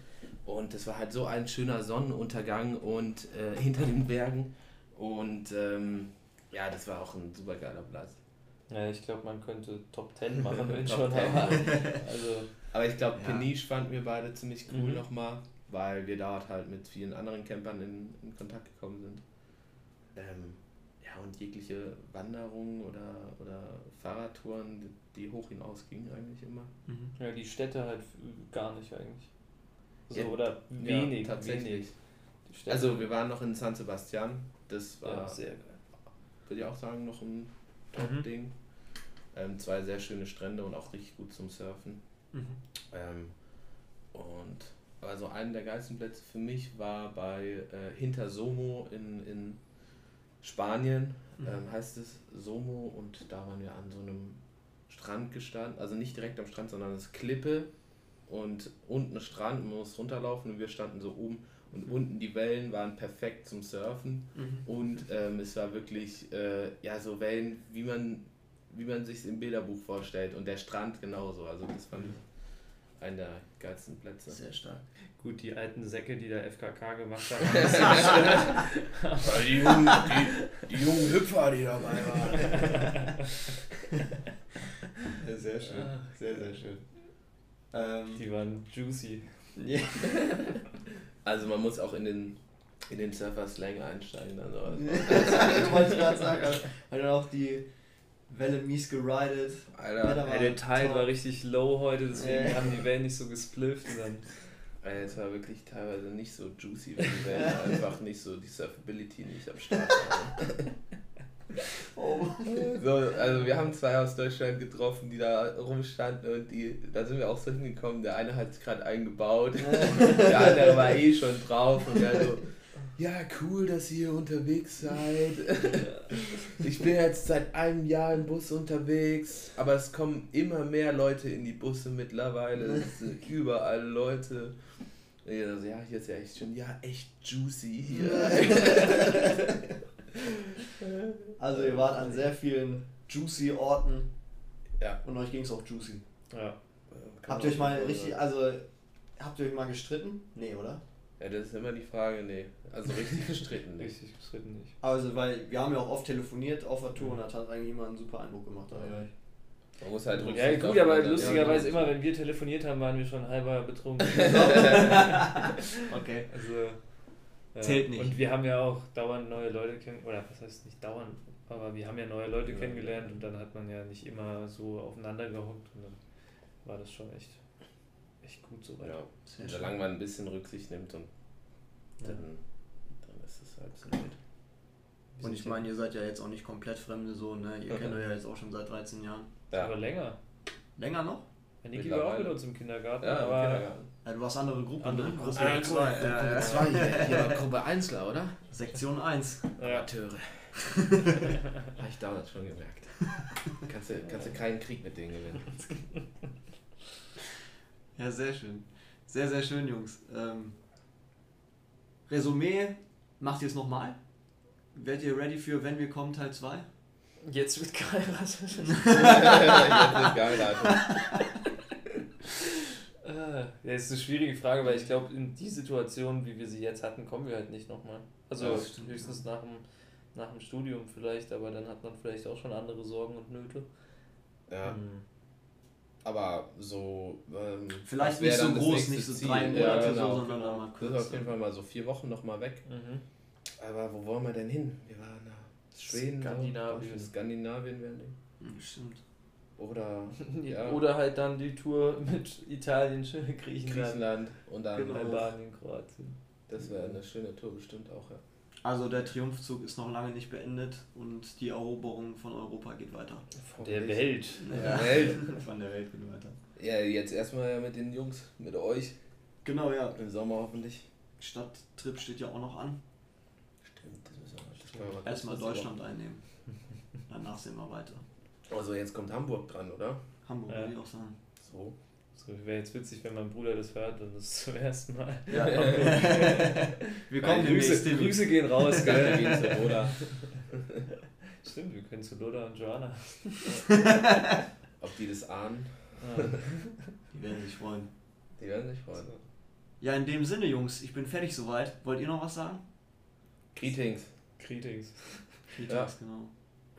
Und das war halt so ein schöner Sonnenuntergang und äh, hinter den Bergen. Und ähm, ja, das war auch ein super geiler Platz. ja, ich glaube, man könnte Top 10 machen, wenn Top schon. 10. Aber, also, Aber ich glaube, Ja. Peniche fanden wir beide ziemlich cool Mhm. nochmal, weil wir dort halt mit vielen anderen Campern in, in Kontakt gekommen sind. Ähm, ja, und jegliche Wanderungen oder, oder Fahrradtouren, die, die hoch hinausgingen eigentlich immer. Mhm. ja, die Städte halt gar nicht eigentlich. So, Ja, oder wenig, ja, tatsächlich. wenig. Also wir waren noch in San Sebastian, das war, ja, sehr geil. Würde ich auch sagen, noch ein Mhm. Top-Ding. Ähm, zwei sehr schöne Strände und auch richtig gut zum Surfen. Mhm. Ähm, und also einer der geilsten Plätze für mich war bei äh, Hinter Somo in, in Spanien, Mhm. ähm, heißt es Somo und da waren wir an so einem Strand gestanden, also nicht direkt am Strand, sondern es ist Klippe und unten Strand, man muss runterlaufen und wir standen so oben und unten die Wellen waren perfekt zum Surfen Mhm. und ähm, es war wirklich äh, ja so Wellen, wie man wie man sich im Bilderbuch vorstellt und der Strand genauso, also das fand ich einer der geilsten Plätze. Sehr stark. Gut, die alten Säcke, die der FKK gemacht haben, die jungen, die, die jungen Hüpfer, die dabei waren. Sehr schön. Sehr, sehr schön. Ähm, Die waren juicy. Also man muss auch in den, in den Surfer-Slang einsteigen. Dann, aber du wolltest gerade sagen, also, hat dann auch die Welle mies geridet. Alter, Ey, der Tide war richtig low heute, deswegen Ja. haben die Wellen nicht so gesplifft. Und dann Alter, es war wirklich teilweise nicht so juicy, weil die Wellen einfach nicht so die Surfability nicht am Start waren. Oh. So, also wir haben zwei aus Deutschland getroffen, die da rumstanden und die, da sind wir auch so hingekommen. Der eine hat sich gerade eingebaut, der andere war eh schon drauf und der so, ja cool, dass ihr hier unterwegs seid. Ich bin jetzt seit einem Jahr im Bus unterwegs, aber es kommen immer mehr Leute in die Busse mittlerweile. Es sind überall Leute. Und ich so, ja, hier ist ja echt schon, ja, echt juicy hier. Also ihr wart an sehr vielen juicy Orten Ja. und euch ging es auch juicy. ja. Habt ihr euch mal richtig, also habt ihr euch mal gestritten? Nee, oder? Ja, das ist immer die Frage, nee. Also richtig gestritten nicht. Richtig gestritten nicht. Also weil wir haben ja auch oft telefoniert auf der Tour und das hat eigentlich immer einen super Eindruck gemacht. Ja, Ja, Man muss halt Ja, gut, aber lustigerweise immer, wenn wir telefoniert haben, waren wir schon halber betrunken. Okay. Also, Zählt nicht. Und wir haben ja auch dauernd neue Leute kennengelernt, oder was heißt nicht dauernd, aber wir haben ja neue Leute Ja. kennengelernt und dann hat man ja nicht immer so aufeinander gehockt und dann war das schon echt, echt gut so weit. Ja, Sehr solange man ein bisschen Rücksicht nimmt und dann, dann ist es halt so gut. Und ich ja- meine, ihr seid ja jetzt auch nicht komplett Fremde so, ne? Ihr kennt euch ja jetzt auch schon seit 13 Jahren. Aber Ja, länger. Länger noch? Ja, Niki war auch mit uns im Kindergarten, ja im aber Kindergarten. Ja, du warst andere Gruppe, Andere ne? Gruppe. Gruppe Ah, zwei. Gruppe- Ja, ja, zwei hier, hier Gruppe 1, oder? Sektion 1. ja, Amateure. Habe ich damals schon gemerkt. Kannst du, kannst du keinen Krieg mit denen gewinnen. Ja, sehr schön. Sehr, sehr schön, Jungs. Ähm, Resümee, macht ihr es nochmal? Werdet ihr ready für Wenn wir kommen Teil 2? jetzt wird geheiratet. Jetzt ist geil, Äh, ja, ist eine schwierige Frage, weil ich glaube, in die Situation, wie wir sie jetzt hatten, kommen wir halt nicht nochmal. Also Ja, das stimmt, höchstens nach dem, nach dem Studium vielleicht, aber dann hat man vielleicht auch schon andere Sorgen und Nöte. Ja, Hm. aber so. Ähm, Vielleicht nicht so das groß, nicht so Ziel? drei Ja, Monate so, genau. sondern dann mal Das ist kurz. auf jeden Fall mal so vier Wochen nochmal weg. Mhm. Aber wo wollen wir denn hin? Wir waren da. Schweden, Skandinavien. So. Skandinavien wäre. Hm, Stimmt. Oder ja, Oder halt dann die Tour mit Italien, Griechenland, Griechenland und dann. Genau. Albanien, Kroatien. Das wäre eine schöne Tour bestimmt auch, ja. Also der Triumphzug ist noch lange nicht beendet und die Eroberung von Europa geht weiter. Von der Welt. Ja. Welt. Von der Welt geht weiter. Ja, jetzt erstmal ja mit den Jungs, mit euch. Genau, ja. Im Sommer hoffentlich. Stadttrip steht ja auch noch an. Stimmt, das müssen wir mal Erstmal Deutschland einnehmen. Danach sehen wir weiter. Also jetzt kommt Hamburg dran, oder? Hamburg Ja. würde ich auch sagen. So. So wäre jetzt witzig, wenn mein Bruder das hört und das zum ersten Mal. Ja. wir kommen Grüße. Grüße gehen raus, gell? gehen zu Loda. Stimmt, wir können zu Loda und Joanna. Ob die das ahnen, Ah. Die werden sich freuen. die werden sich freuen. Ja, in dem Sinne, Jungs, ich bin fertig soweit. Wollt ihr noch was sagen? Greetings. Greetings. Greetings, genau.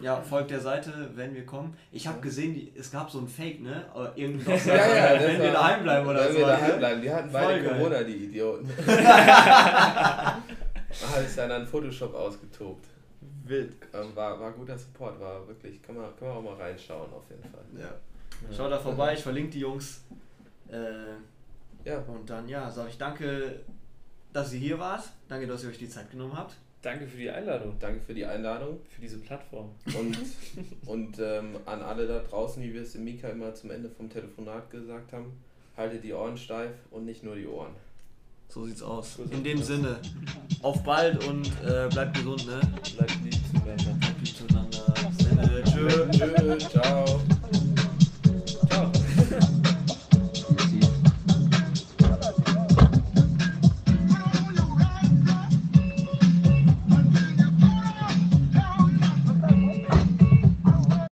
Ja, folgt der Seite, wenn wir kommen. Ich habe gesehen, die, es gab so ein Fake, ne? Aber Irgendwie doch so, Ja, ja, wenn wir daheim bleiben oder Wenn so. wir daheim ne? bleiben. Die hatten beide geil. Corona, die Idioten. Habe ich dann an Photoshop ausgetobt. Wild. Ähm, war, war guter Support, war wirklich, kann man, kann man auch mal reinschauen auf jeden Fall. Ja. Schaut da vorbei, ich verlinke die Jungs. Äh, Ja, und dann, ja, sage ich danke, dass ihr hier wart. Danke, dass ihr euch die Zeit genommen habt. Danke für die Einladung, Danke für die Einladung für diese Plattform. und, und ähm, an alle da draußen, wie wir es dem Mika immer zum Ende vom Telefonat gesagt haben, haltet die Ohren steif und nicht nur die Ohren. So sieht's aus. So sieht's In dem aus. Sinne, auf bald und äh, bleibt gesund, ne? Bleibt lieb zueinander. Bleibt lieb zueinander. Tschö. Tschö, ciao.